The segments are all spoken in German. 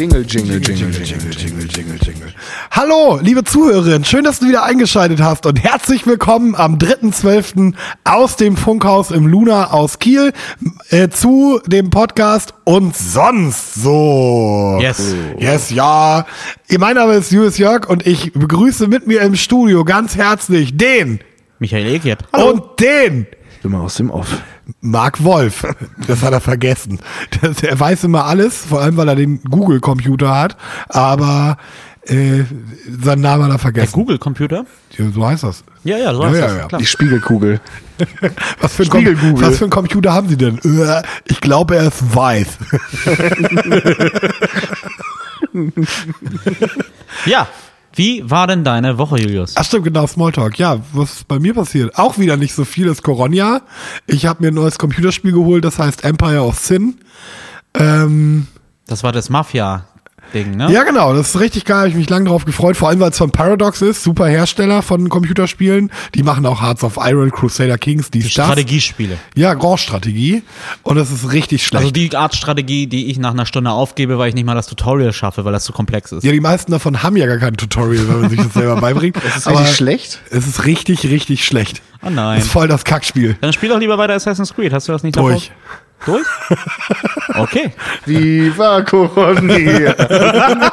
Jingle, Jingle, Jingle, Jingle, Jingle, Jingle, Jingle. Hallo, liebe Zuhörerinnen, schön, dass du wieder eingeschaltet hast und herzlich willkommen am 3.12. aus dem Funkhaus im Luna aus Kiel äh, zu dem Podcast und sonst so. Yes. Yes, ja. Mein Name ist Julius Jörg und ich begrüße mit mir im Studio ganz herzlich den Michael Eckert. und den Immer aus dem Off. Mark Wolf. Das hat er vergessen. Das, er weiß immer alles, vor allem weil er den Google-Computer hat, aber äh, seinen Namen hat er Der vergessen. Google-Computer? Ja, so heißt das. Ja, ja, so Ja, heißt ja, das. ja. Klar. Die Spiegelkugel. Was für, Spiegel-Google. was für ein Computer haben Sie denn? Äh, Ich glaube, er ist weiß. Ja. Wie war denn deine Woche, Julius? Ach stimmt, genau, Smalltalk. Ja, was ist bei mir passiert? Auch wieder nicht so viel, ist Corona. Ich habe mir ein neues Computerspiel geholt, das heißt Empire of Sin. Ähm, Das war das Mafia-Ding, ne? Ja, genau, das ist richtig geil, habe ich mich lange drauf gefreut, vor allem weil es von Paradox ist, super Hersteller von Computerspielen. Die machen auch Hearts of Iron, Crusader Kings, die Stars. Strategiespiele. Ja, Grand-Strategie. Und das ist richtig schlecht. Also die Art Strategie, die ich nach einer Stunde aufgebe, weil ich nicht mal das Tutorial schaffe, weil das zu komplex ist. ja, die meisten davon haben ja gar kein Tutorial, wenn man sich das selber beibringt. Das ist richtig schlecht? Es ist richtig, richtig schlecht. Oh nein. Das ist voll das Kackspiel. Dann spiel doch lieber weiter Assassin's Creed. Hast du das nicht Durch. davor? Durch? Okay. Viva Coronia.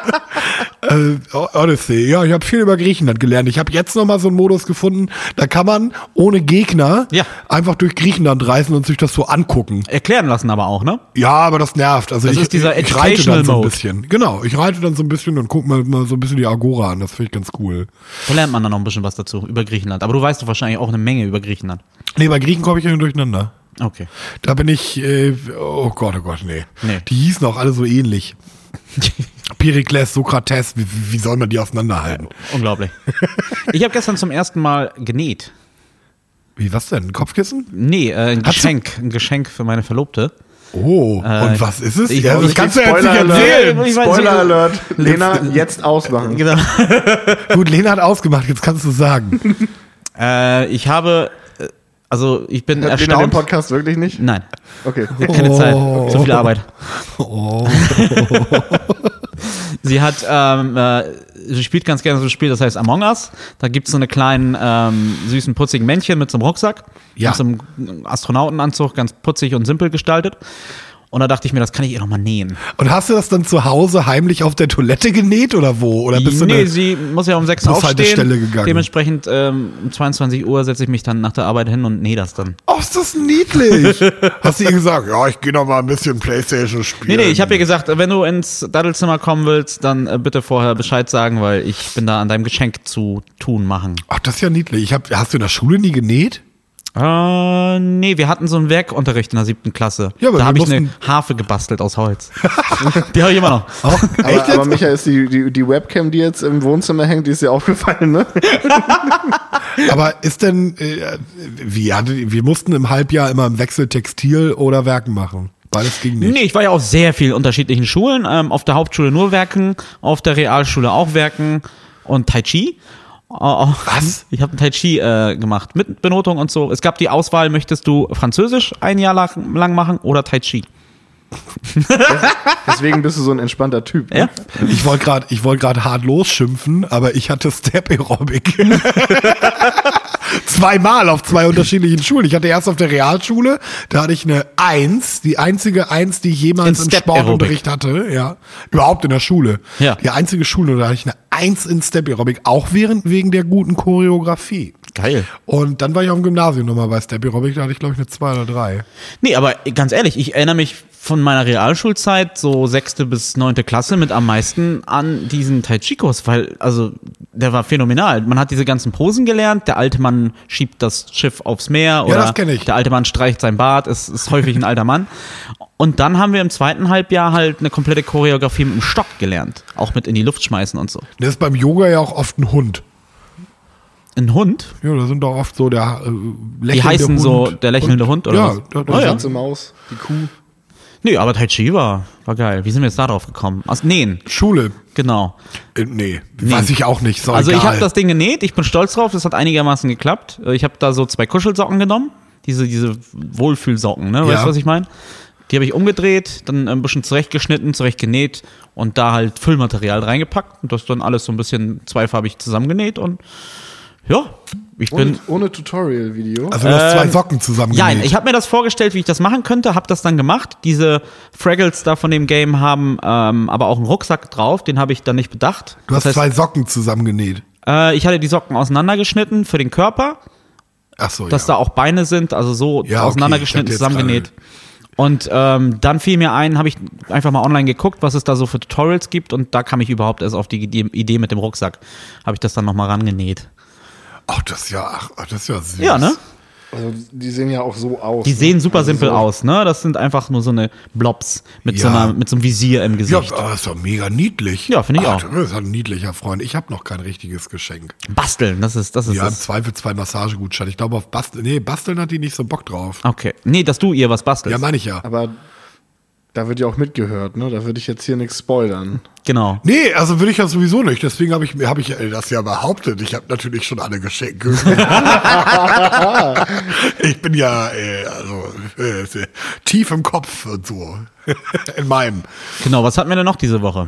Äh, Odyssey. Ja, ich habe viel über Griechenland gelernt. Ich habe jetzt noch mal so einen Modus gefunden, da kann man ohne Gegner Ja. einfach durch Griechenland reisen und sich das so angucken. Erklären lassen aber auch, ne? Ja, aber das nervt. Also Das ich, ist dieser ich, ich reite dann so ein bisschen. Genau, ich reite dann so ein bisschen und guck mal, mal so ein bisschen die Agora an. Das finde ich ganz cool. Da lernt man dann noch ein bisschen was dazu über Griechenland. Aber du weißt doch wahrscheinlich auch eine Menge über Griechenland. Nee, bei Griechen komme ich ja durcheinander. Okay. Da bin ich, äh, oh Gott, oh Gott, nee. Nee. Die hießen auch alle so ähnlich. Perikles, Sokrates, wie, wie soll man die auseinanderhalten? Unglaublich. Ich habe gestern zum ersten Mal genäht. Wie, was denn? Ein Kopfkissen? Nee, äh, ein Hast du- Geschenk. Ein Geschenk für meine Verlobte. Oh, und was ist es? ich- ja, das ich- kannst du ja jetzt nicht erzählen. Alert. Spoiler. Alert. Lena, jetzt ausmachen. Genau. Gut, Lena hat ausgemacht, jetzt kannst du sagen. äh, ich habe, äh, also ich bin Hört Lena den erstaunt. Podcast wirklich nicht? Nein, Okay. sie hat keine Oh. Zeit. Zu viel Arbeit. Oh. Sie hat, ähm, äh, sie spielt ganz gerne so ein Spiel, das heißt Among Us. Da gibt's so eine kleinen, ähm, süßen, putzigen Männchen mit so einem Rucksack. Ja. Mit so einem Astronautenanzug, ganz putzig und simpel gestaltet. Und da dachte ich mir, das kann ich ihr noch mal nähen. Und hast du das dann zu Hause heimlich auf der Toilette genäht oder wo? Oder bist du nee, eine, sie muss ja um sechs aufstehen. Bushaltestelle gegangen? Dementsprechend ähm, um 22 Uhr setze ich mich dann nach der Arbeit hin und nähe das dann. Oh, ist das niedlich. Hast du ihr gesagt, ja, ich gehe noch mal ein bisschen Playstation spielen? Nee, nee, ich habe ihr gesagt, wenn du ins Daddelzimmer kommen willst, dann äh, bitte vorher Bescheid sagen, weil ich bin da an deinem Geschenk zu tun machen. Ach, das ist ja niedlich. Ich hab, hast du in der Schule nie genäht? Äh, nee, wir hatten so einen Werkunterricht in der siebten Klasse. Ja, aber da wir habe ich eine Harfe gebastelt aus Holz. Die habe ich immer noch. Auch, echt Aber, jetzt? aber Michael, ist die, die, die Webcam, die jetzt im Wohnzimmer hängt, die ist dir aufgefallen, ne? Aber ist denn, äh, wie, hatte- wir mussten im Halbjahr immer im Wechsel Textil oder Werken machen. Beides ging nicht. Nee, ich war ja auf sehr vielen unterschiedlichen Schulen. Ähm, auf der Hauptschule nur Werken, auf der Realschule auch Werken und Tai Chi. Äh, Was? Ich habe Tai Chi äh, gemacht mit Benotung und so. Es gab die Auswahl, möchtest du Französisch ein Jahr lang, lang machen oder Tai Chi? Deswegen bist du so ein entspannter Typ. Ne? Ja? Ich wollte gerade, ich wollte gerade hart losschimpfen, aber ich hatte Step Aerobic. Zweimal auf zwei unterschiedlichen Schulen. Ich hatte erst auf der Realschule, da hatte ich eine Eins, die einzige Eins, die ich jemals In im Sportunterricht hatte, ja. Überhaupt in der Schule. Ja. Die einzige Schule, da hatte ich eine Eins in Step Aerobic, auch während, wegen der guten Choreografie. Geil. Und dann war ich auf dem Gymnasium nochmal bei Step Aerobic, da hatte ich glaube ich eine zwei oder drei. Nee, aber ganz ehrlich, ich erinnere mich von meiner Realschulzeit, so sechste bis neunte Klasse, mit am meisten an diesen Tai Chi-Kurs, weil, also, der war phänomenal. Man hat diese ganzen Posen gelernt, der alte Mann schiebt das Schiff aufs Meer oder das kenn ich. der alte Mann streicht sein Bart, es ist häufig ein alter Mann. Und dann haben wir im zweiten Halbjahr halt eine komplette Choreografie mit dem Stock gelernt. Auch mit in die Luft schmeißen und so. Das ist beim Yoga ja auch oft ein Hund. Ein Hund? Ja, da sind doch oft so der äh, lächelnde Die heißen Hund so der lächelnde Hund, oder ja, was? da, da Oh, Die ja. schwarze Maus, die Kuh. Nee, aber Tai Chi war, war geil. Wie sind wir jetzt da drauf gekommen? Aus Nähen, Schule. genau. Äh, nee, weiß ich auch nicht. So Also ich egal. habe das Ding genäht, ich bin stolz drauf, das hat einigermaßen geklappt. Äh, Ich habe da so zwei Kuschelsocken genommen, diese, diese Wohlfühlsocken, ne? Weißt Ja. du, was ich meine? Die habe ich umgedreht, dann ein bisschen zurechtgeschnitten, zurechtgenäht und da halt Füllmaterial reingepackt und das dann alles so ein bisschen zweifarbig zusammengenäht und ja, ich bin Und ohne Tutorial-Video. Also du hast zwei Ähm, Socken zusammen Ja, ich habe mir das vorgestellt, wie ich das machen könnte, habe das dann gemacht. Diese Fraggles da von dem Game haben ähm, aber auch einen Rucksack drauf, den habe ich dann nicht bedacht. Du hast das heißt, zwei Socken zusammengenäht. äh, ich hatte die Socken auseinandergeschnitten für den Körper, Ach so, dass ja. da auch Beine sind, also so Ja, okay, auseinandergeschnitten, jetzt zusammengenäht. Und ähm, dann fiel mir ein, habe ich einfach mal online geguckt, was es da so für Tutorials gibt und da kam ich überhaupt erst auf die Idee Idee mit dem Rucksack. Habe ich das dann nochmal rangenäht. Ach, das ist ja, ach, das ist ja süß. Ja, ne? Also, die sehen ja auch so aus. Die ne? sehen super Also simpel so- aus, ne? Das sind einfach nur so eine Blobs mit, so, Ja. einer, mit so einem Visier im Ja, Gesicht. aber ist doch mega niedlich. Ja, finde ich Ach, auch. Das ist ein niedlicher Freund. Ich habe noch kein richtiges Geschenk. Basteln, das ist, das ist Ja, im das. Zweifel zwei Massagegutscheine. Ich glaube, auf Basteln, nee, Basteln hat die nicht so Bock drauf. Okay. Nee, dass du ihr was bastelst. Ja, meine ich ja. Aber da wird ja auch mitgehört, ne? Da würde ich jetzt hier nichts spoilern. genau. Nee, also will ich ja sowieso nicht. Deswegen habe ich, hab ich äh, das ja behauptet. Ich habe natürlich schon alle Geschenke. ich bin ja äh, also, äh, tief im Kopf und so. In meinem. Genau, was hatten wir denn noch diese Woche?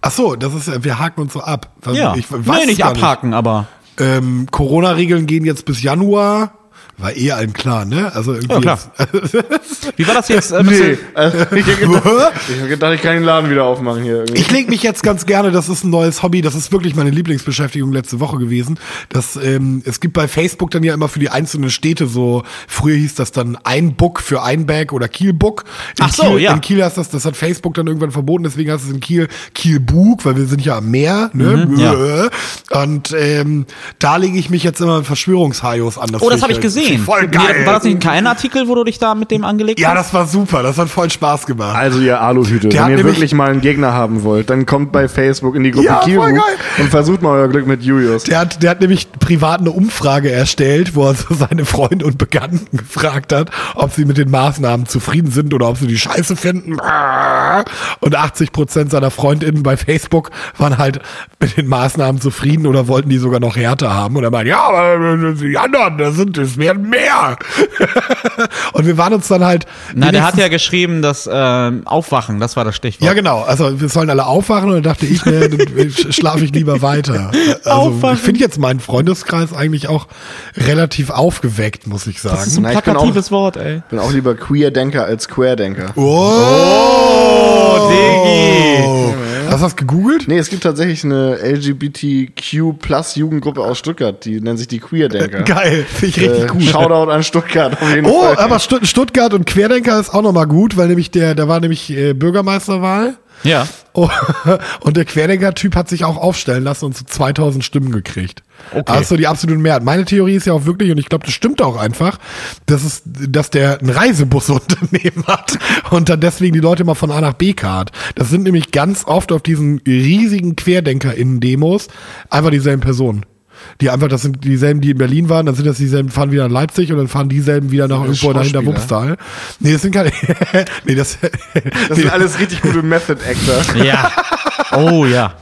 Ach so, das ist, wir haken uns so ab. Also, Ja. Ich weiß nee, nicht abhaken, aber. Ähm, Corona-Regeln gehen jetzt bis Januar. War eh allen klar, ne? Also irgendwie Ja, klar. jetzt- Wie war das jetzt? Äh, Nee, also ich hab gedacht, ich hab gedacht, ich kann den Laden wieder aufmachen hier irgendwie. Ich lege mich jetzt ganz gerne, das ist ein neues Hobby, das ist wirklich meine Lieblingsbeschäftigung letzte Woche gewesen. Das, ähm, es gibt bei Facebook dann ja immer für die einzelnen Städte so, früher hieß das dann ein Book für ein Bag oder Kiel Book. In Ach so, Kiel, ja. In Kiel heißt das, das hat Facebook dann irgendwann verboten, deswegen heißt es in Kiel Kiel Book, weil wir sind ja am Meer. Ne? Mhm, ja. Und ähm, da lege ich mich jetzt immer mit Verschwörungshaios an. oh, das habe ich halt gesehen. Voll geil. War das nicht ein KN-Artikel, wo du dich da mit dem angelegt ja, hast? das war super, das hat voll Spaß gemacht. Also ihr Aluhüte, Der wenn ihr wirklich mal einen Gegner haben wollt, dann kommt bei Facebook in die Gruppe Ja, geil. und versucht mal euer Glück mit Julius. Der hat, der hat nämlich privat eine Umfrage erstellt, wo er so seine Freunde und Bekannten gefragt hat, ob sie mit den Maßnahmen zufrieden sind oder ob sie die scheiße finden. Und 80 Prozent seiner Freundinnen bei Facebook waren halt mit den Maßnahmen zufrieden oder wollten die sogar noch härter haben. Und er meinte, ja, aber die anderen, das sind, es werden mehr. und wir waren uns dann halt. Na, der hat ja geschrieben, dass ähm, Aufwachen, das war das Stichwort. ja, genau. Also wir sollen alle aufwachen und dann dachte ich, nee, dann schlafe ich lieber weiter. Also Aufwachen. ich finde jetzt meinen Freundeskreis eigentlich auch relativ aufgeweckt, muss ich das ist sagen. ein Na, ich bin plakatives Wort, ey. Ich bin auch lieber Queer-Denker als Querdenker. Oh, Diggi. Hast du das gegoogelt? Nee, es gibt tatsächlich eine LGBTQ-Plus-Jugendgruppe aus Stuttgart, die nennt sich die Queer-Denker. Geil, finde ich richtig Äh, gut. Shoutout an Stuttgart auf jeden Oh, Fall. aber Stutt- Stuttgart und Querdenker ist auch nochmal gut, weil nämlich der, da war nämlich äh, Bürgermeisterwahl. Ja. Und der Querdenker-Typ hat sich auch aufstellen lassen und so 2000 Stimmen gekriegt. Okay. Das ist so die absolute Mehrheit. Meine Theorie ist ja auch wirklich, und ich glaube, das stimmt auch einfach, dass, es, dass der ein Reisebusunternehmen hat und dann deswegen die Leute mal von A nach B kart. Das sind nämlich ganz oft auf diesen riesigen QuerdenkerInnen-Demos einfach dieselben Personen. Die einfach, das sind dieselben, die in Berlin waren, dann sind das dieselben, fahren wieder nach Leipzig und dann fahren dieselben wieder nach irgendwo dahinter. Wupstal. Nee, das sind keine, nee, das, Das sind alles richtig gute Method-Actor. Ja. Oh ja.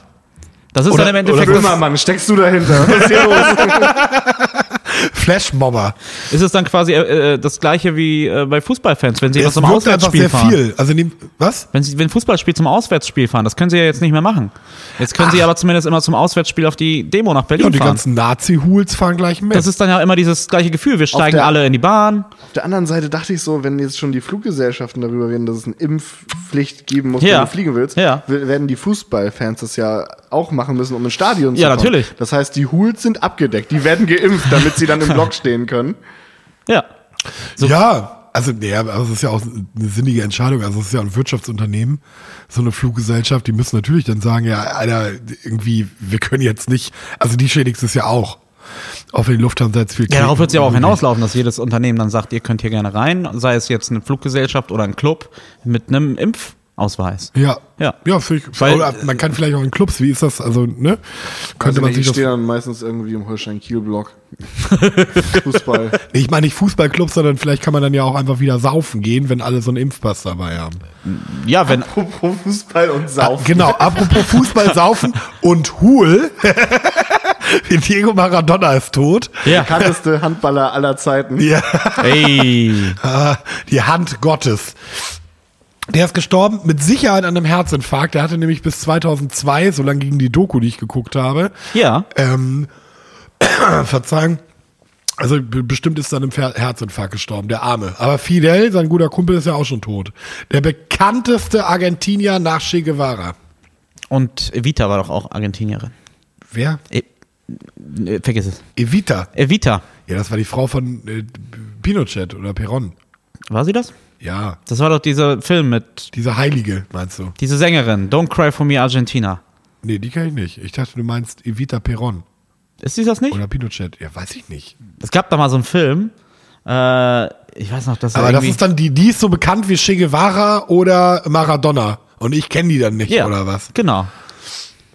Das ist Oder- dann im oder Endeffekt. Das, Böhmermann, steckst du dahinter? Was ist hier los? Flashmobber. ist es dann quasi äh, äh, das gleiche wie äh, bei Fußballfans, wenn sie was zum Auswärtsspiel sehr fahren. viel. Also, nehm, was? Wenn sie wenn Fußballspiel zum Auswärtsspiel fahren, das können sie ja jetzt nicht mehr machen. Jetzt können sie aber zumindest immer zum Auswärtsspiel auf die Demo nach Berlin Ja, und die fahren. ganzen Nazi-Hools fahren gleich mit. Das ist dann ja immer dieses gleiche Gefühl. Wir steigen der- alle in die Bahn. Auf der anderen Seite dachte ich so, wenn jetzt schon die Fluggesellschaften darüber reden, dass es eine Impfpflicht geben muss, Ja. wenn du fliegen willst, Ja. werden die Fußballfans das ja auch machen müssen, um ins Stadion zu Ja, kommen. natürlich. Das heißt, die Hools sind abgedeckt. Die werden geimpft, damit sie dann im Block stehen können. Ja. So- ja, also, nee, aber es ist ja auch eine sinnige Entscheidung. Also, es ist ja ein Wirtschaftsunternehmen, so eine Fluggesellschaft, die müssen natürlich dann sagen, ja, Alter, irgendwie, wir können jetzt nicht, also die schädigt es ja auch. Auch wenn die Lufthansa jetzt viel Ja, darauf wird es ja auch hinauslaufen, dass jedes Unternehmen dann sagt, ihr könnt hier gerne rein, sei es jetzt eine Fluggesellschaft oder ein Club mit einem Impfausweis. Ja. Ja. Ja, für ich, Weil- oder man kann vielleicht auch in Clubs, wie ist das? Also, ne? Könnte Also man ich sich das. stehe dann meistens irgendwie im Holstein-Kiel-Block. Fußball. Ich meine nicht Fußballclubs, sondern vielleicht kann man dann ja auch einfach wieder saufen gehen, wenn alle so einen Impfpass dabei haben. Ja, wenn, Apropos Fußball und Saufen. Genau, apropos Fußball, Saufen und Hul. Diego Maradona ist tot. Ja. Bekannteste Handballer aller Zeiten. Ja. Ey. Ah, Die Hand Gottes. Der ist gestorben mit Sicherheit an einem Herzinfarkt. Der hatte nämlich bis 2002, so lange ging die Doku, die ich geguckt habe, Ja. ähm, Verzeihung. Also be- bestimmt ist er an einem Herzinfarkt gestorben, der Arme. Aber Fidel, sein guter Kumpel, ist ja auch schon tot. Der bekannteste Argentinier nach Che Guevara. Und Evita war doch auch Argentinierin. Wer? E äh, vergiss es. Evita. Evita. Ja, das war die Frau von äh, Pinochet oder Peron. War sie das? Ja, Das war doch dieser Film mit diese Heilige, meinst du? diese Sängerin. Don't Cry for Me Argentina. Nee, die kenne ich nicht. Ich dachte, du meinst Evita Peron Ist sie das nicht? oder Pinochet. Ja, weiß ich nicht. Es gab da mal so einen Film. Äh, ich weiß noch, dass er Aber das ist dann die, die ist so bekannt wie Che Guevara oder Maradona. Und ich kenne die dann nicht, ja, oder was? Genau.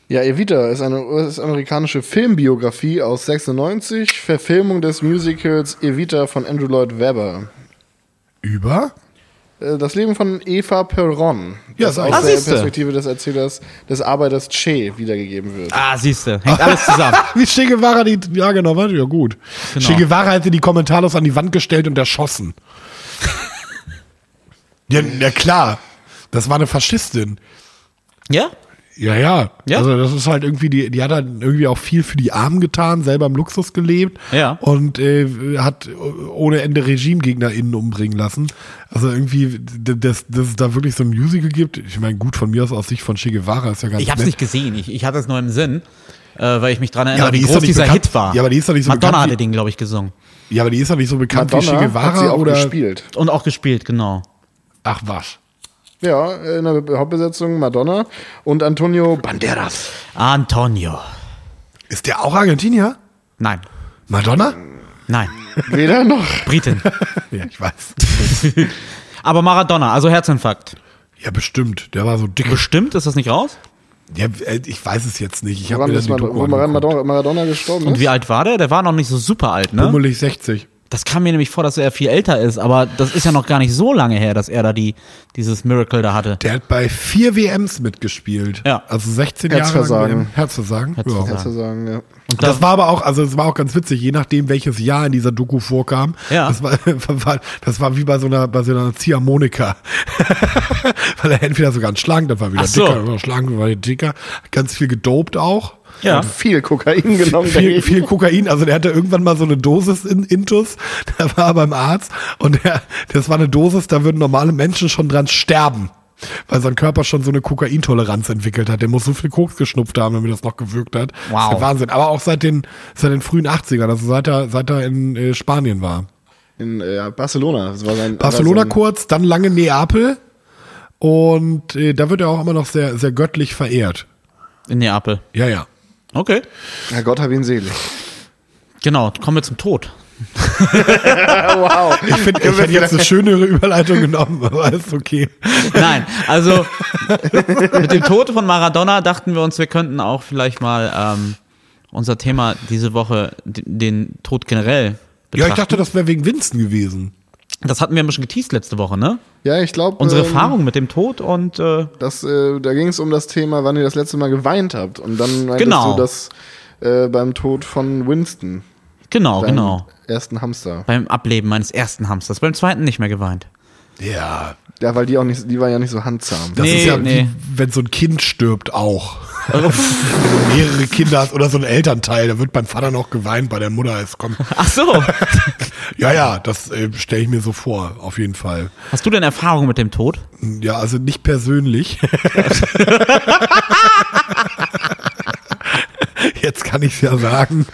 Ja, Evita ist eine US-amerikanische Filmbiografie aus 96, Verfilmung des Musicals Evita von Andrew Lloyd Webber. Über? Äh, Das Leben von Eva Perron, Ja, das ich. aus Ah, der siehste. Perspektive des Erzählers, des Arbeiters Che wiedergegeben wird. Ah, siehste, hängt alles zusammen. Wie Che Guevara die, ja genau, warte, ja gut. Genau. Che Guevara hätte die kommentarlos an die Wand gestellt und erschossen. ja, ja, klar. Das war eine Faschistin. ja? Ja, ja. Ja? Also das ist halt irgendwie, die, die hat halt irgendwie auch viel für die Armen getan, selber im Luxus gelebt Ja. und äh, hat ohne Ende RegimegegnerInnen umbringen lassen. Also irgendwie, dass, dass es da wirklich so ein Musical gibt, ich meine, gut, von mir aus aus Sicht von Che Guevara ist ja ganz Ich hab's nett. nicht gesehen. Ich, ich hatte es nur im Sinn, äh, weil ich mich dran erinnere, aber die wie ist groß doch nicht dieser bekannt- Hit war. Ja, aber die ist doch nicht so Madonna bekannt wie- hatte den, glaube ich, gesungen. Ja, aber die ist doch nicht so bekannt wie Che Madonna Guevara hat sie auch oder. gespielt. Und auch gespielt, genau. Ach was. Ja, in der Hauptbesetzung Madonna und Antonio Banderas. Antonio. Ist der auch Argentinier? Nein. Madonna? Nein. Weder noch. Britin. Ja, ich weiß. Aber Maradona, also Herzinfarkt. Ja, bestimmt. Der war so dick. Bestimmt, ist das nicht raus? Ja, äh, ich weiß es jetzt nicht. Ich habe mir ist dann die Doku Maradona, gestorben Und ist? wie alt war der? Der war noch nicht so super alt, ne? Pummelig 60. Das kam mir nämlich vor, dass er viel älter ist, aber das ist ja noch gar nicht so lange her, dass er da die, dieses Miracle da hatte. Der hat bei vier WMs mitgespielt. Ja. Also 16 Herzversagen. Jahre lang. Herzversagen. Herzversagen. Ja. Kannst du sagen, ja. Und Das war aber auch, also es war auch ganz witzig, je nachdem welches Jahr in dieser Doku vorkam. Ja. Das war, das war wie bei so einer, bei so einer Ziehharmonika. Weil er entweder so ganz schlank, dann war er wieder Ach so. dicker, dann war er schlank, dann war er dicker. Ganz viel gedopt auch. Ja. Viel Kokain genommen. viel, viel Kokain. Also der hatte irgendwann mal so eine Dosis in Intus. Da war er beim Arzt und der, das war eine Dosis, da würden normale Menschen schon dran sterben. Weil sein Körper schon so eine Kokaintoleranz entwickelt hat. Der muss so viel Koks geschnupft haben, damit das noch gewirkt hat. Das ist Wow. der Wahnsinn. Aber auch seit den, seit den frühen 80ern, also seit er, seit er in äh, Spanien war. In äh, Barcelona. Das war sein, Barcelona war sein, kurz, dann lange Neapel. Und äh, da wird er auch immer noch sehr, sehr göttlich verehrt. In Neapel. Ja, ja. Okay. Herr Gott hab ihn selig. Genau, kommen wir zum Tod. wow. Ich finde, ich hätte jetzt eine schönere Überleitung genommen, aber ist okay. Nein, also mit dem Tod von Maradona dachten wir uns, wir könnten auch vielleicht mal ähm, unser Thema diese Woche, den Tod generell Ja, betrachten. ich dachte, das wäre wegen Winston gewesen. Das hatten wir ein bisschen geteased letzte Woche, ne? Ja, ich glaube. Unsere ähm, Erfahrung mit dem Tod und äh, Das, äh, da ging es um das Thema, wann ihr das letzte Mal geweint habt. Und dann meintest Genau. du das äh, beim Tod von Winston. genau, genau. Ersten Hamster. Beim Ableben meines ersten Hamsters, beim zweiten nicht mehr geweint. Ja. Ja, weil die auch nicht, die war ja nicht so handsam. Das Nee, ist ja nee. wie, wenn so ein Kind stirbt auch. Mehrere Kinder hast oder so ein Elternteil, da wird beim Vater noch geweint, bei der Mutter ist kommt. Ach so. Ja, ja, das äh, stelle ich mir so vor, auf jeden Fall. Hast du denn Erfahrung mit dem Tod? Ja, also nicht persönlich. Jetzt kann ich es ja sagen.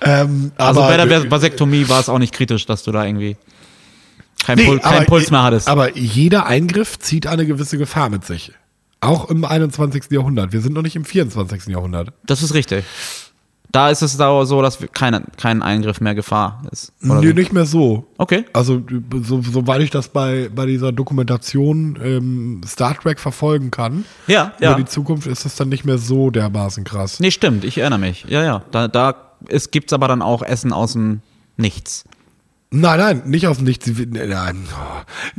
ähm, Also aber, bei der Vasektomie war es auch nicht kritisch, dass du da irgendwie keinen Nee, Pul aber- Puls mehr hattest. Aber jeder Eingriff zieht eine gewisse Gefahr mit sich. Auch im 21. Jahrhundert. Wir sind noch nicht im 24. Jahrhundert. Das ist richtig. Da ist es da so, dass kein, kein Eingriff mehr Gefahr ist. oder Nee, wie? nicht mehr so. Okay. Also, so, soweit ich das bei, bei dieser Dokumentation ähm, Star Trek verfolgen kann, Ja, über ja. die Zukunft ist es dann nicht mehr so dermaßen krass. Nee, stimmt, ich erinnere mich. Ja, ja. Da, da ist, gibt's aber dann auch Essen aus dem Nichts. Nein, nein, nicht aus dem Nichts. Nein,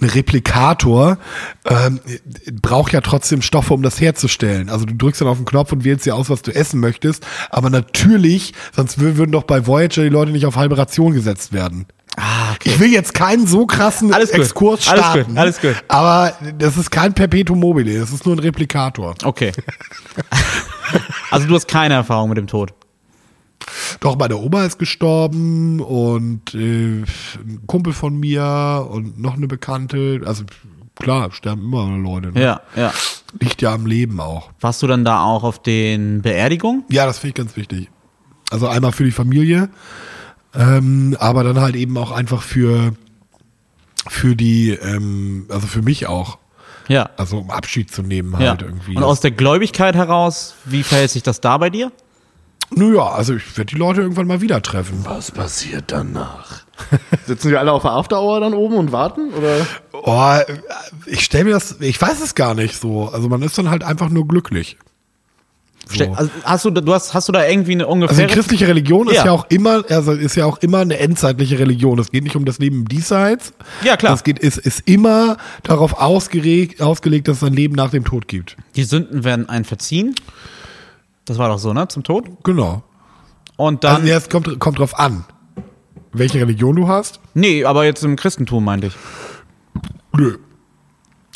ein Replikator ähm, braucht ja trotzdem Stoffe, um das herzustellen. Also du drückst dann auf den Knopf und wählst dir aus, was du essen möchtest. Aber natürlich, sonst wür- würden doch bei Voyager die Leute nicht auf halbe Ration gesetzt werden. Ah, okay. Ich will jetzt keinen so krassen Alles gut, Exkurs alles starten. gut, alles gut. Aber das ist kein Perpetuum mobile, das ist nur ein Replikator. Okay. also du hast keine Erfahrung mit dem Tod. Doch, meine Oma ist gestorben und äh, ein Kumpel von mir und noch eine Bekannte. Also klar, sterben immer Leute. Ne? Ja, ja. Liegt ja am Leben auch. Warst du dann da auch auf den Beerdigungen? Ja, das finde ich ganz wichtig. Also einmal für die Familie, ähm, aber dann halt eben auch einfach für, für die, ähm, also für mich auch. Ja. Also um Abschied zu nehmen ja. halt irgendwie. Und aus der Gläubigkeit heraus, wie verhält sich das da bei dir? Naja, also ich werde die Leute irgendwann mal wieder treffen. Was passiert danach? Sitzen wir alle auf der After Hour dann oben und warten? Oder? Oh, ich stelle mir das, ich weiß es gar nicht so. Also man ist dann halt einfach nur glücklich. Ste- Also hast du, du hast, hast du da irgendwie eine Also ungefähre. die christliche Religion ist Ja. ja. auch immer, also ist ja auch immer eine endzeitliche Religion. Es geht nicht um das Leben im Diesseits. Ja, klar. Es geht, ist, ist immer darauf ausgeregt, ausgelegt, dass es ein Leben nach dem Tod gibt. die Sünden werden ein verziehen. Das war doch so, ne? Zum Tod. Genau. Und dann. Also ja, es kommt, kommt drauf an, welche Religion du hast. nee, aber jetzt im Christentum meinte ich. Nö.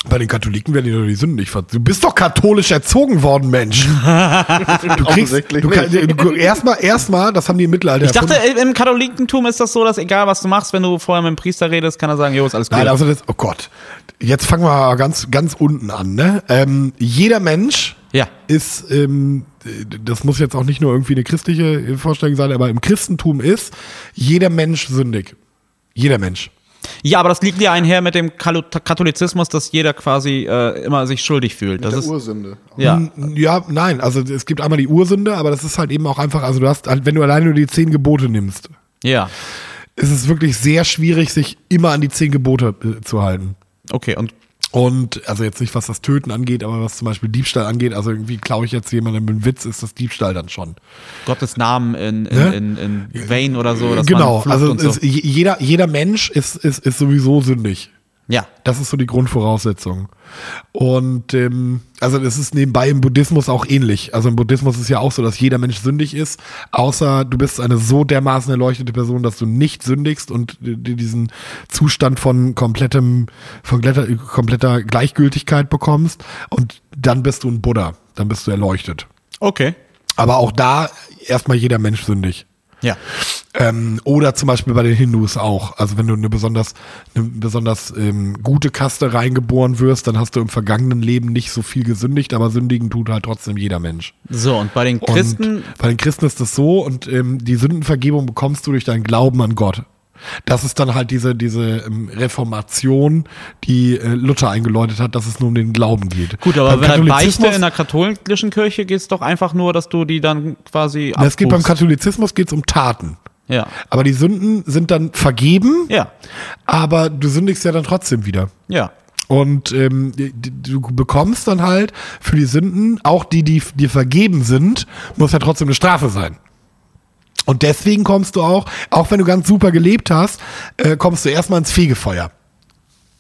Bei den Katholiken werden dir doch die Sünden nicht ver... Du bist doch katholisch erzogen worden, Mensch. Du kriegst... Du du, erstmal, erstmal, das haben die im Mittelalter Ich dachte, erfunden. im Katholikentum ist das so, dass egal was du machst, wenn du vorher mit dem Priester redest, kann er sagen, jo, ist alles gut. Nein, also das, oh Gott. Jetzt fangen wir mal ganz, ganz unten an, ne? Ähm, jeder Mensch Ja. ist, ähm, das muss jetzt auch nicht nur irgendwie eine christliche Vorstellung sein, aber im Christentum ist jeder Mensch sündig. Jeder Mensch. Ja, aber das liegt ja einher mit dem Katholizismus, dass jeder quasi äh, immer sich schuldig fühlt. Das Der ist, Ursünde. ja. Ja, nein, also es gibt einmal die Ursünde, aber das ist halt eben auch einfach, also du hast, halt, wenn du alleine nur die zehn Gebote nimmst, Ja. ist es wirklich sehr schwierig, sich immer an die zehn Gebote äh, zu halten. Okay, und Und also jetzt nicht, was das Töten angeht, aber was zum Beispiel Diebstahl angeht, also irgendwie klaue ich jetzt jemandem einen Witz, ist das Diebstahl dann schon. Gottes Namen in, in, Ne? in, in Vain oder so. Genau, also so. je- jeder, jeder Mensch ist, ist, ist sowieso sündig. Ja. Das ist so die Grundvoraussetzung. Und ähm, also das ist nebenbei im Buddhismus auch ähnlich. Also im Buddhismus ist ja auch so, dass jeder Mensch sündig ist, außer du bist eine so dermaßen erleuchtete Person, dass du nicht sündigst und diesen Zustand von komplettem, von kompletter, kompletter Gleichgültigkeit bekommst. Und dann bist du ein Buddha, dann bist du erleuchtet. Okay. Aber auch da erstmal jeder Mensch sündig. Ja. Ähm, oder zum Beispiel bei den Hindus auch. Also wenn du eine besonders, eine besonders ähm, gute Kaste reingeboren wirst, dann hast du im vergangenen Leben nicht so viel gesündigt, aber sündigen tut halt trotzdem jeder Mensch. So, und bei den Und Christen, bei den Christen ist das so und ähm, die Sündenvergebung bekommst du durch deinen Glauben an Gott. Das ist dann halt diese, diese ähm, Reformation, die äh, Luther eingeläutet hat, dass es nur um den Glauben geht. gut, aber Beim bei der Beichte in der katholischen Kirche geht es doch einfach nur, dass du die dann quasi Na, es geht beim. Katholizismus geht's um Taten. Ja. Aber die Sünden sind dann vergeben, Ja. aber du sündigst ja dann trotzdem wieder. Ja. Und ähm, du bekommst dann halt für die Sünden, auch die, die dir vergeben sind, muss ja trotzdem eine Strafe sein. Und deswegen kommst du auch, auch wenn du ganz super gelebt hast, äh, kommst du erstmal ins Fegefeuer.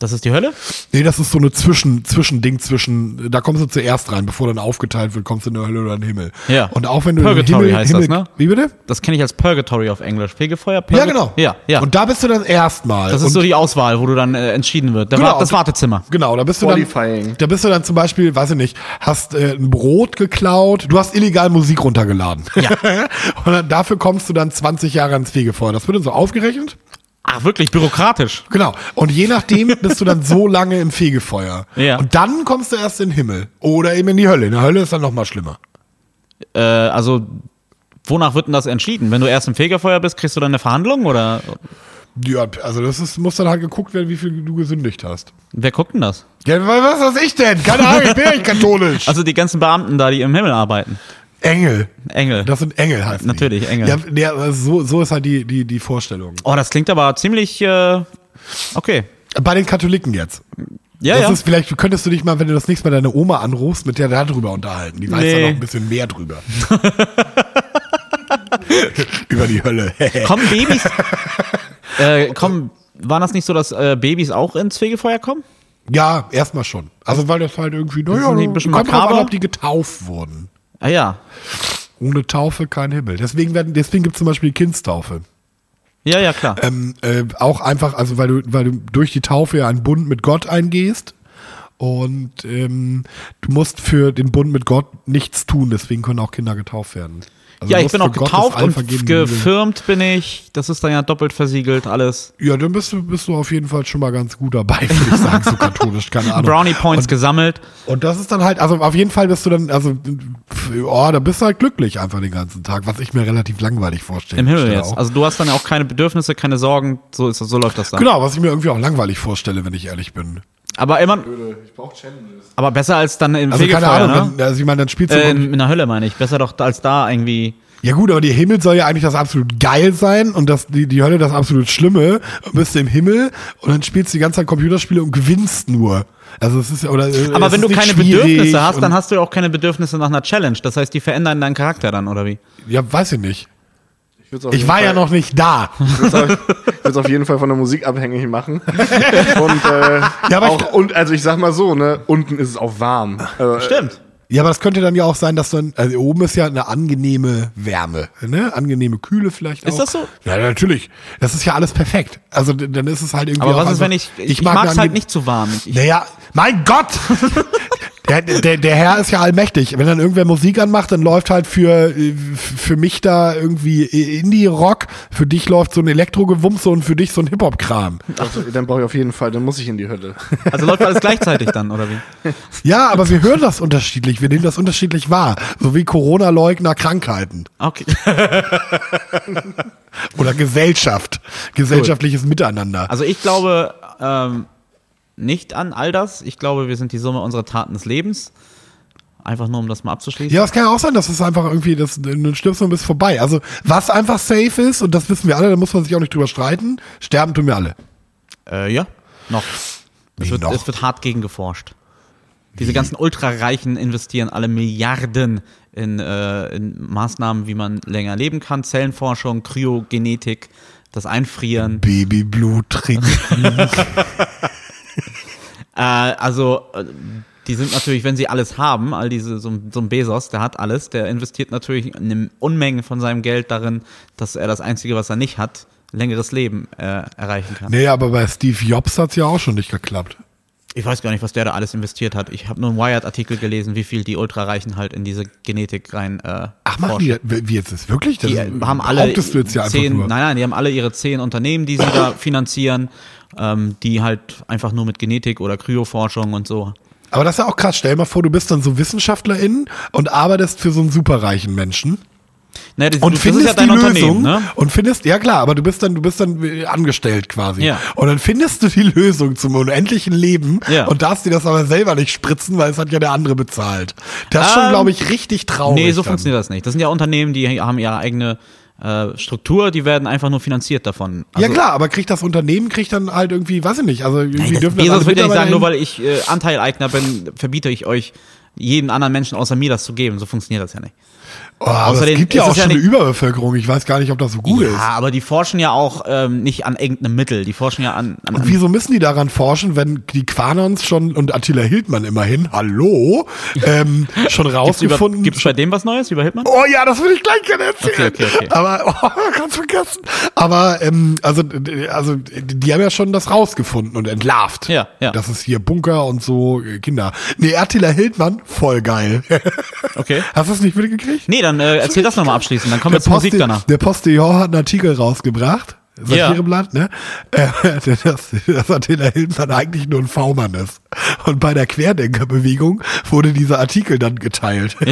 Das ist die Hölle? Nee, das ist so eine Zwischen, Zwischending zwischen, da kommst du zuerst rein, bevor dann aufgeteilt wird, kommst du in die Hölle oder in den Himmel. Ja. Und auch wenn du Purgatory in den Himmel, heißt das, Himmel ne? Wie bitte? Das kenne ich als Purgatory auf Englisch. Fegefeuer? Ja, Purga- genau. Ja, ja. Und da bist du dann erstmal. das ist Und- so die Auswahl, wo du dann äh, entschieden wird. Da Genau, war das und- Wartezimmer. Genau, da bist du dann, Qualifying. da bist du dann zum Beispiel, weiß ich nicht, hast äh, ein Brot geklaut, du hast illegal Musik runtergeladen. Ja. und dann, dafür kommst du dann 20 Jahre ans Fegefeuer. Das wird dann so aufgerechnet. Ach, wirklich bürokratisch. Genau. Und je nachdem bist du dann so lange im Fegefeuer. Ja. Und dann kommst du erst in den Himmel. Oder eben in die Hölle. In der Hölle ist dann noch mal schlimmer. Äh, also, wonach wird denn das entschieden? Wenn du erst im Fegefeuer bist, kriegst du dann eine Verhandlung oder Ja, also das ist, muss dann halt geguckt werden, wie viel du gesündigt hast. wer guckt denn das? Ja, was weiß ich denn? Keine Ahnung, ich bin ja nicht katholisch. Also die ganzen Beamten da, die im Himmel arbeiten. Engel. Engel. Das sind Engel halt. Natürlich, Engel. Ja, ja so, so ist halt die, die, die Vorstellung. Oh, das klingt aber ziemlich, äh, okay. Bei den Katholiken jetzt. Ja, das ja. ist vielleicht, könntest du dich mal, wenn du das nächste Mal deine Oma anrufst, mit der darüber unterhalten. Die weiß Nee. da noch ein bisschen mehr drüber. Über die Hölle. Kommen Babys, Äh, komm, war das nicht so, dass äh, Babys auch ins Fegefeuer kommen? Ja, erstmal schon. Also weil das halt irgendwie, naja, nicht ein bisschen kommt drauf an, ob die getauft wurden. Ah ja. Ohne Taufe kein Himmel. Deswegen, werden, deswegen gibt es zum Beispiel die Kindstaufe. Ja, ja, klar. Ähm, äh, auch einfach, also weil du, weil du durch die Taufe ja einen Bund mit Gott eingehst. Und ähm, du musst für den Bund mit Gott nichts tun, deswegen können auch Kinder getauft werden. Also ja, ich bin auch getauft und gefirmt bin ich. Das ist dann ja doppelt versiegelt, alles. Ja, dann bist du, bist du auf jeden Fall schon mal ganz gut dabei, würde ich sagen, so katholisch, keine Ahnung. Brownie Points gesammelt. Und das ist dann halt, also auf jeden Fall bist du dann, also, oh, da bist du halt glücklich einfach den ganzen Tag, was ich mir relativ langweilig vorstelle. Im Himmel jetzt. auch. Also du hast dann ja auch keine Bedürfnisse, keine Sorgen. So ist so läuft das dann. Genau, was ich mir irgendwie auch langweilig vorstelle, wenn ich ehrlich bin. Aber immer, Ich brauch Challenges. aber besser als dann im Also keine Fegefeuer, Ahnung, ne? wenn, also ich meine, dann spielst du. Äh, in, in der Hölle meine ich. Besser doch als da irgendwie. ja gut, aber der Himmel soll ja eigentlich das absolut geil sein und das, die, die Hölle das absolut Schlimme. Und bist du im Himmel und dann spielst du die ganze Zeit Computerspiele und gewinnst nur. Also es ist ja, oder. äh, Aber es wenn du keine Bedürfnisse hast, dann hast du ja auch keine Bedürfnisse nach einer Challenge. Das heißt, die verändern deinen Charakter dann, oder wie? Ja, weiß ich nicht. Ich, würd's auf Ich jeden war Fall, ja noch nicht da. Ich würde es auf jeden Fall von der Musik abhängig machen. und, äh, Ja, aber ich- auch, und also ich sag mal so, ne, unten ist es auch warm. Also, Stimmt. Ja, aber das könnte dann ja auch sein, dass dann, also oben ist ja eine angenehme Wärme, ne? Angenehme Kühle vielleicht auch. Ist das so? Ja, natürlich. Das ist ja alles perfekt. Also dann ist es halt irgendwie Aber auch was ist, einfach- wenn ich. Ich, mag mag es halt nicht zu warm. Ich, ich, Naja, mein Gott! Der, der, der Herr ist ja allmächtig. Wenn dann irgendwer Musik anmacht, dann läuft halt für, äh, für mich da irgendwie Indie-Rock, für dich läuft so ein Elektrogewumse und für dich so ein Hip-Hop-Kram. also, dann brauche ich auf jeden Fall, dann muss ich in die Hölle. also läuft alles gleichzeitig dann, oder wie? Ja, aber wir hören das unterschiedlich, wir nehmen das unterschiedlich wahr. So wie Corona-Leugner Krankheiten. Okay. Oder Gesellschaft. Gesellschaftliches Miteinander. Also ich glaube ähm, nicht an all das. Ich glaube, wir sind die Summe unserer Taten des Lebens. Einfach nur, um das mal abzuschließen. Ja, es kann ja auch sein, dass es einfach irgendwie, das, dann stirbst du und bist vorbei. Also, was einfach safe ist, und das wissen wir alle, da muss man sich auch nicht drüber streiten, sterben tun wir alle. Äh, ja, noch. Es wird, noch? es wird hart gegen geforscht. Diese ganzen Ultrareichen investieren alle Milliarden in, äh, in Maßnahmen, wie man länger leben kann. Zellenforschung, Kryogenetik, das Einfrieren. Babyblut trinken. Äh, also, äh, die sind natürlich, wenn sie alles haben, all diese, so, ein- so ein Bezos, der hat alles, der investiert natürlich eine Unmenge von seinem Geld darin, dass er das Einzige, was er nicht hat, längeres Leben äh, erreichen kann. nee, aber bei Steve Jobs hat's ja auch schon nicht geklappt. Ich weiß gar nicht, was der da alles investiert hat. Ich habe nur einen Wired-Artikel gelesen, wie viel die Ultrareichen halt in diese Genetik rein äh, Ach, machen die, wie jetzt ist wirklich? Das Die haben alle du jetzt ja zehn, nein, nein, die haben alle ihre zehn Unternehmen, die sie da finanzieren, ähm, die halt einfach nur mit Genetik oder Kryoforschung und so. Aber das ist ja auch krass. Stell dir mal vor, du bist dann so WissenschaftlerIn und arbeitest für so einen superreichen Menschen. Naja, das, und findest ist ja dein die Unternehmen, Lösung ne? und findest ja klar, aber du bist dann du bist dann äh, angestellt quasi Ja. und dann findest du die Lösung zum unendlichen Leben Ja. und darfst dir das aber selber nicht spritzen, weil es hat ja der andere bezahlt. Das ist schon Ähm, glaube ich richtig traurig. Nee, so dann. funktioniert das nicht. Das sind ja Unternehmen, die haben ihre eigene äh, Struktur, die werden einfach nur finanziert davon. ja klar, aber kriegt das Unternehmen kriegt dann halt irgendwie, weiß ich nicht, also irgendwie Nein, das, dürfen alle wird ja nicht sagen, Mitarbeiter nur weil ich äh, Anteileigner bin, verbiete ich euch jedem anderen Menschen außer mir das zu geben. So funktioniert das ja nicht. Oh, aber Außerdem es gibt ja auch es ja schon eine Überbevölkerung. Ich weiß gar nicht, ob das so gut ja, ist. aber die forschen ja auch ähm, nicht an irgendeinem Mittel. Die forschen ja an, an, Und wieso müssen die daran forschen, wenn die Quanons schon und Attila Hildmann immerhin, hallo, ähm, schon rausgefunden gibt's bei dem was Neues über Hildmann? Oh ja, das würde ich gleich gerne erzählen. Okay, okay, okay. Aber oh, ganz vergessen. Aber ähm, also also die haben ja schon das rausgefunden und entlarvt. Ja, ja. Das ist hier Bunker und so äh, Kinder. Nee, Attila Hildmann, voll geil. Okay. Hast du es nicht mitgekriegt? Nee, dann äh, erzähl das nochmal abschließend. Dann kommen wir zur Musik danach. Der Postillon hat einen Artikel rausgebracht. Satireblatt, ne? Äh, dass, dass Attila Hildmann eigentlich nur ein V-Mann ist. Und bei der Querdenkerbewegung wurde dieser Artikel dann geteilt.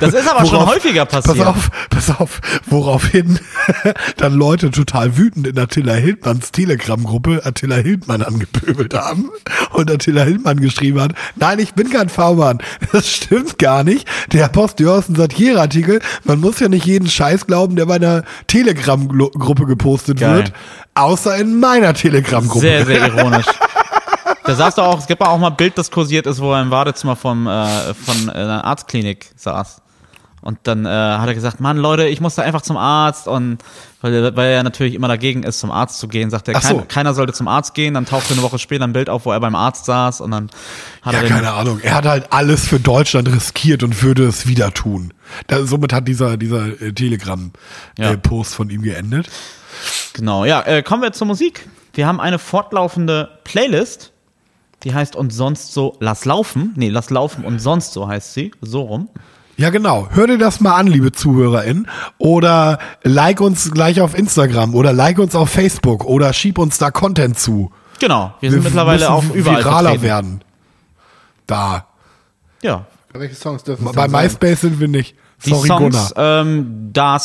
Das ist aber schon Worauf- häufiger passiert. Pass auf, pass auf, woraufhin dann Leute total wütend in Attila Hildmanns Telegram-Gruppe Attila Hildmann angepöbelt haben und Attila Hildmann geschrieben hat, nein, ich bin kein V-Mann. Das stimmt gar nicht. Der Postillon ist ein Satireartikel. Man muss ja nicht jeden Scheiß glauben, der bei einer Telegram-Gruppe gepostet Geil. wird, außer in meiner Telegram-Gruppe. Sehr, sehr ironisch. Da saß doch auch, es gibt auch mal ein Bild, das kursiert ist, wo er im Badezimmer vom, äh, von äh, einer Arztklinik saß. Und dann äh, hat er gesagt, Mann, Leute, ich muss da einfach zum Arzt. Und weil, er- weil er natürlich immer dagegen ist, zum Arzt zu gehen, sagt er, so. kein, keiner sollte zum Arzt gehen. Dann tauchte eine Woche später ein Bild auf, wo er beim Arzt saß. Und dann hat Ja, er keine Ahnung. Er hat halt alles für Deutschland riskiert und würde es wieder tun. Da, somit hat dieser, dieser äh, Ja. Telegram-Post von ihm geendet. Genau, ja, äh, kommen wir zur Musik. Wir haben eine fortlaufende Playlist, die heißt und sonst so Lass laufen. Nee, Lass laufen und sonst so heißt sie, so rum. Ja, genau. Hör dir das mal an, liebe ZuhörerInnen. Oder like uns gleich auf Instagram oder like uns auf Facebook oder schieb uns da Content zu. Genau, wir sind mittlerweile müssen auch überall viraler vertreten. werden. Da. Ja, Welche Songs dürfen es Bei? MySpace sind wir nicht. die Sorry, Songs, Gunnar. ähm, da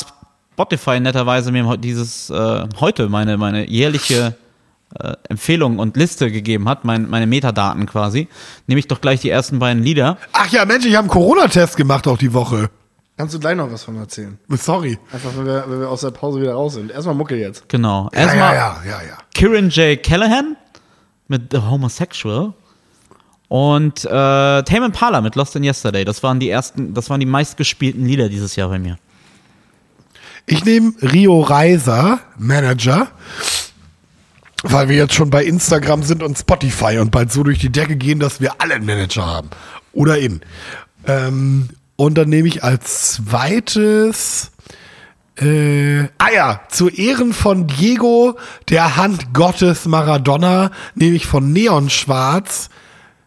Spotify netterweise mir dieses äh, heute meine meine jährliche äh, Empfehlung und Liste gegeben hat, mein, meine Metadaten quasi, nehme ich doch gleich die ersten beiden Lieder. Ach ja, Mensch, ich habe einen Corona-Test gemacht auch die Woche. Kannst du gleich noch was von erzählen? Sorry. Einfach, wenn wir, wenn wir aus der Pause wieder raus sind. Erstmal Mucke jetzt. Genau. Ja, Erstmal ja, ja, ja, ja. Kieran J. Callahan mit The Homosexual und äh, Tame Impala mit Lost in Yesterday. Das waren die ersten, das waren die meistgespielten Lieder dieses Jahr bei mir. Ich nehme Rio Reiser, Manager, weil wir jetzt schon bei Instagram sind und Spotify und bald so durch die Decke gehen, dass wir alle einen Manager haben. Oder in. Ähm, und dann nehme ich als zweites, äh, ah ja, zu Ehren von Diego, der Hand Gottes Maradona, nehme ich von Neon Schwarz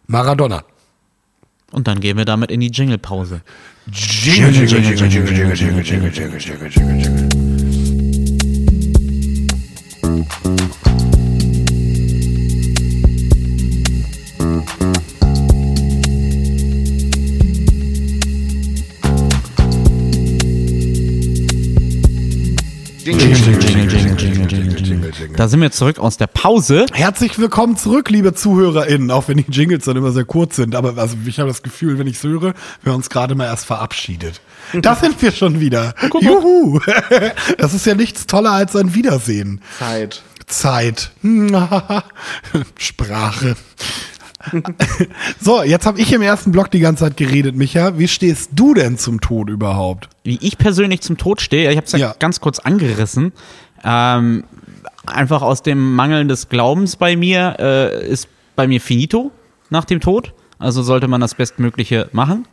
Maradona. Und dann gehen wir damit in die Jingle-Pause. Jingle, jingle, jingle, jingle, jingle, jingle, jingle, jingle, jingle, jingle, jingle. Da sind wir zurück aus der Pause. Herzlich willkommen zurück, liebe ZuhörerInnen, auch wenn die Jingles dann immer sehr kurz sind. Aber also ich habe das Gefühl, wenn ich es höre, wir haben uns gerade mal erst verabschiedet. Da sind wir schon wieder. Juhu! Das ist ja nichts toller als ein Wiedersehen. Zeit. Zeit. Sprache. so, jetzt habe ich im ersten Block die ganze Zeit geredet, Micha. Wie stehst du denn zum Tod überhaupt? Wie ich persönlich zum Tod stehe, ich habe es ja, Ja. ganz kurz angerissen. Ähm, einfach aus dem Mangeln des Glaubens bei mir äh, ist bei mir finito nach dem Tod. Also sollte man das Bestmögliche machen.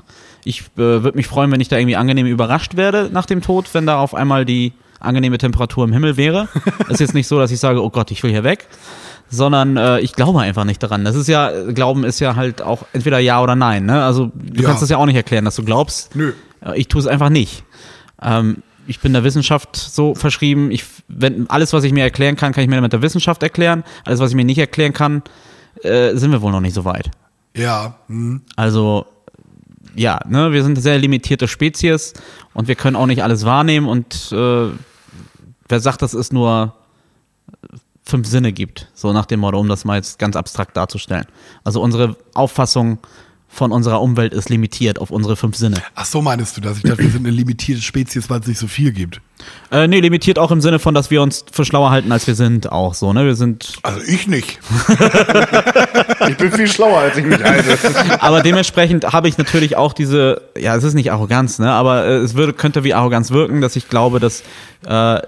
Ich äh, würde mich freuen, wenn ich da irgendwie angenehm überrascht werde nach dem Tod, wenn da auf einmal die angenehme Temperatur im Himmel wäre. ist jetzt nicht so, dass ich sage, oh Gott, ich will hier weg, sondern äh, ich glaube einfach nicht daran. Das ist ja, Glauben ist ja halt auch entweder ja oder nein. Ne? Also du Ja. kannst das ja auch nicht erklären, dass du glaubst. Nö. Äh, Ich tue es einfach nicht. Ähm, ich bin der Wissenschaft so verschrieben. Ich, wenn, alles, was ich mir erklären kann, kann ich mir mit der Wissenschaft erklären. Alles, was ich mir nicht erklären kann, äh, sind wir wohl noch nicht so weit. Ja. Hm. Also, ja, ne, wir sind eine sehr limitierte Spezies und wir können auch nicht alles wahrnehmen und äh, wer sagt, dass es nur fünf Sinne gibt, so nach dem Motto, um das mal jetzt ganz abstrakt darzustellen. Also unsere Auffassung von unserer Umwelt ist limitiert auf unsere fünf Sinne. Ach so meinst du das? Ich dachte, wir sind eine limitierte Spezies, weil es nicht so viel gibt. Äh, nee, limitiert auch im Sinne von, dass wir uns für schlauer halten, als wir sind, auch so, ne? Wir sind, Also ich nicht. Ich bin viel schlauer, als ich mich halte. aber dementsprechend habe ich natürlich auch diese, ja, es ist nicht Arroganz, ne? Aber äh, es würde, könnte wie Arroganz wirken, dass ich glaube, dass äh,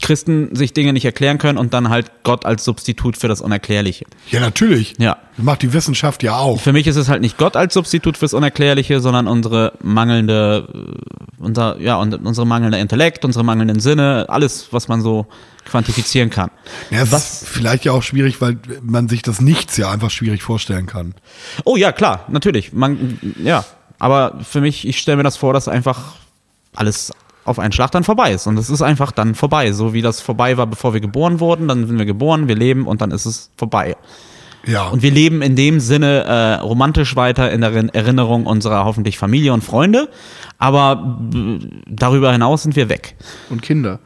Christen sich Dinge nicht erklären können und dann halt Gott als Substitut für das Unerklärliche. Ja, natürlich. Ja. Das macht die Wissenschaft ja auch. Für mich ist es halt nicht Gott als Substitut fürs Unerklärliche, sondern unsere mangelnde, äh, unser, ja, und unsere mangelnde Intellekt, unsere mangelnden Sinne, alles, was man so quantifizieren kann. Ja, es ist vielleicht ja auch schwierig, weil man sich das Nichts ja einfach schwierig vorstellen kann. Oh ja, klar, natürlich. Man, ja, aber für mich, ich stelle mir das vor, dass einfach alles auf einen Schlag dann vorbei ist. Und es ist einfach dann vorbei. So wie das vorbei war, bevor wir geboren wurden. Dann sind wir geboren, wir leben und dann ist es vorbei. Ja. Und wir leben in dem Sinne äh, romantisch weiter in der Rin- Erinnerung unserer hoffentlich Familie und Freunde. Aber b- darüber hinaus sind wir weg. Und Kinder.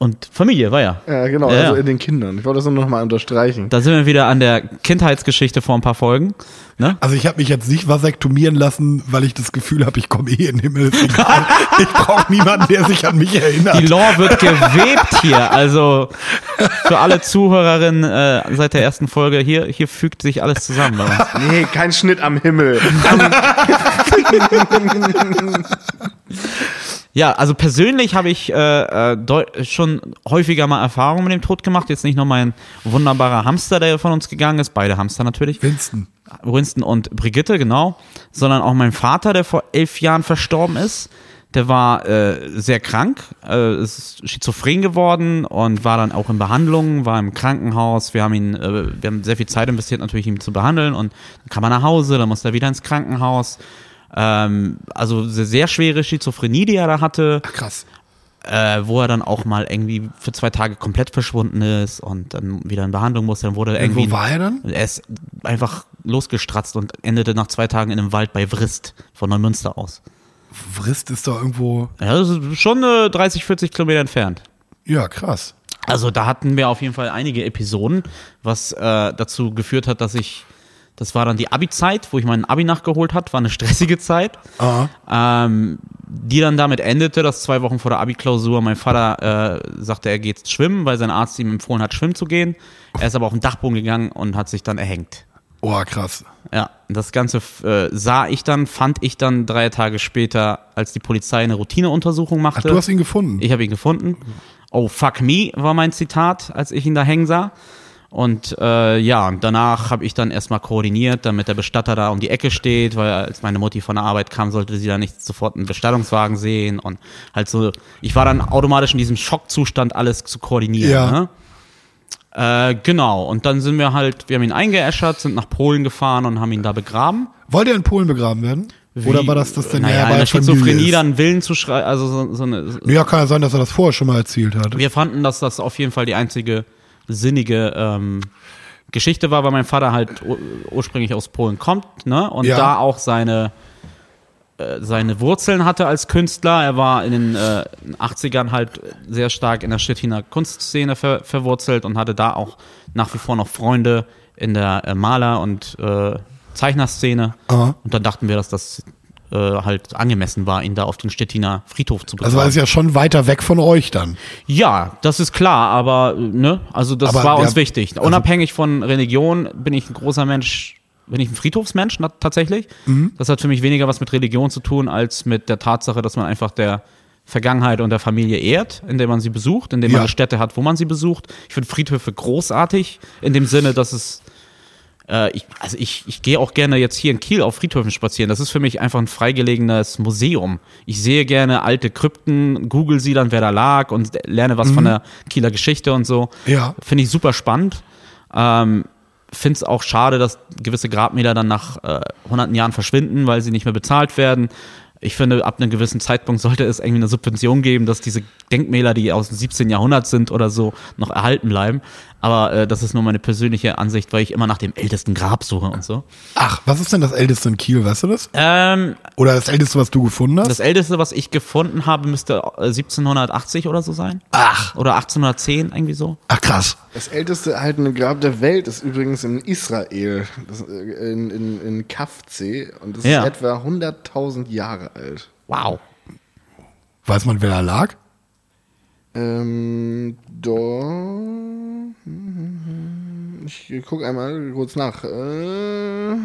Und Familie war ja. Ja, genau, Ja, also ja. in den Kindern. Ich wollte das nur noch mal unterstreichen. Da sind wir wieder an der Kindheitsgeschichte vor ein paar Folgen. Ne? Also ich habe mich jetzt nicht vasektomieren lassen, weil ich das Gefühl habe, ich komme eh in den Himmel. Ich brauche niemanden, der sich an mich erinnert. Die Lore wird gewebt hier. Also für alle Zuhörerinnen äh, seit der ersten Folge, hier, hier fügt sich alles zusammen bei uns. Nee, kein Schnitt am Himmel. Ja, also persönlich habe ich äh, äh, schon häufiger mal Erfahrungen mit dem Tod gemacht. Jetzt nicht nur mein wunderbarer Hamster, der von uns gegangen ist, beide Hamster natürlich. Winston. Winston und Brigitte, genau, sondern auch mein Vater, der vor elf Jahren verstorben ist. Der war äh, sehr krank, äh, ist schizophren geworden und war dann auch in Behandlung, war im Krankenhaus. Wir haben ihn, äh, wir haben sehr viel Zeit investiert, natürlich ihn zu behandeln und dann kam er nach Hause, dann musste er wieder ins Krankenhaus. Ähm, also sehr, schwere Schizophrenie, die er da hatte Ach, krass. äh, wo er dann auch mal irgendwie für zwei Tage komplett verschwunden ist und dann wieder in Behandlung musste. Dann wurde er Und irgendwie. wo war er dann? Er ist einfach losgestratzt und endete nach zwei Tagen in einem Wald bei Vrist von Neumünster aus. Vrist ist doch irgendwo. Ja, das ist schon äh, 30, 40 Kilometer entfernt. Ja, krass. Also da hatten wir auf jeden Fall einige Episoden, was äh, dazu geführt hat, dass ich, das war dann die Abi-Zeit, wo ich mein Abi nachgeholt hat, war eine stressige Zeit, ähm, die dann damit endete, dass zwei Wochen vor der Abi-Klausur mein Vater äh, sagte, er geht schwimmen, weil sein Arzt ihm empfohlen hat, schwimmen zu gehen. Er ist aber auf den Dachboden gegangen und hat sich dann erhängt. Oh, krass. Ja, das Ganze äh, sah ich dann, fand ich dann drei Tage später, als die Polizei eine Routineuntersuchung Ach, machte. du hast ihn gefunden. Ich habe ihn gefunden. Oh, fuck me, war mein Zitat, als ich ihn da hängen sah. Und äh, ja, und danach habe ich dann erstmal koordiniert, damit der Bestatter da um die Ecke steht, weil als meine Mutti von der Arbeit kam, sollte sie da nicht sofort einen Bestattungswagen sehen. Und halt so, ich war dann automatisch in diesem Schockzustand, alles zu koordinieren. Ja. Ne? Äh, genau, und dann sind wir halt, wir haben ihn eingeäschert, sind nach Polen gefahren und haben ihn da begraben. Wollte er in Polen begraben werden? Oder war das das denn naja, in bei der Schizophrenie ist? dann Willen zu schreiben, also so, so eine, Ja, kann ja sein, dass er das vorher schon mal erzählt hat. wir fanden, dass das auf jeden Fall die einzige sinnige ähm, Geschichte war, weil mein Vater halt ur ursprünglich aus Polen kommt, ne? Und Ja. da auch seine äh, seine Wurzeln hatte als Künstler. Er war in den äh, 80ern halt sehr stark in der Stettiner Kunstszene ver verwurzelt und hatte da auch nach wie vor noch Freunde in der äh, Maler- und äh, Zeichnerszene. Aha. Und dann dachten wir, dass das äh, halt angemessen war, ihn da auf den Stettiner Friedhof zu begraben. Also war es ja schon weiter weg von euch dann. Ja, das ist klar, aber ne, also das Aber war uns der- wichtig. also- Unabhängig von Religion bin ich ein großer Mensch, bin ich ein Friedhofsmensch tatsächlich. Mhm. Das hat für mich weniger was mit Religion zu tun, als mit der Tatsache, dass man einfach der Vergangenheit und der Familie ehrt, indem man sie besucht, indem man Ja. eine Stätte hat, wo man sie besucht. Ich finde Friedhöfe großartig, in dem Sinne, dass es äh, ich, also ich, ich gehe auch gerne jetzt hier in Kiel auf Friedhöfen spazieren. Das ist für mich einfach ein freigelegenes Museum. Ich sehe gerne alte Krypten, google sie dann, wer da lag und lerne was von der Kieler Geschichte und so. Ja. Finde ich super spannend. Ähm, Finde es auch schade, dass gewisse Grabmäler dann nach äh, hunderten Jahren verschwinden, weil sie nicht mehr bezahlt werden. Ich finde, ab einem gewissen Zeitpunkt sollte es irgendwie eine Subvention geben, dass diese Denkmäler, die aus dem 17. Jahrhundert sind oder so, noch erhalten bleiben. Aber äh, das ist nur meine persönliche Ansicht, weil ich immer nach dem ältesten Grab suche und so. Ach, was ist denn das älteste in Kiel, weißt du das? Ähm, Oder das älteste, was du gefunden hast? das älteste, was ich gefunden habe, müsste äh, 1780 oder so sein. Ach. Oder 1810, irgendwie so. Ach, krass. Das älteste erhaltene Grab der Welt ist übrigens in Israel, das, äh, in, in, in Kafze. Und das Ja. ist etwa 100.000 Jahre alt. Wow. Weiß man, wer da lag? Ähm, da. Ich guck einmal kurz nach. Äh,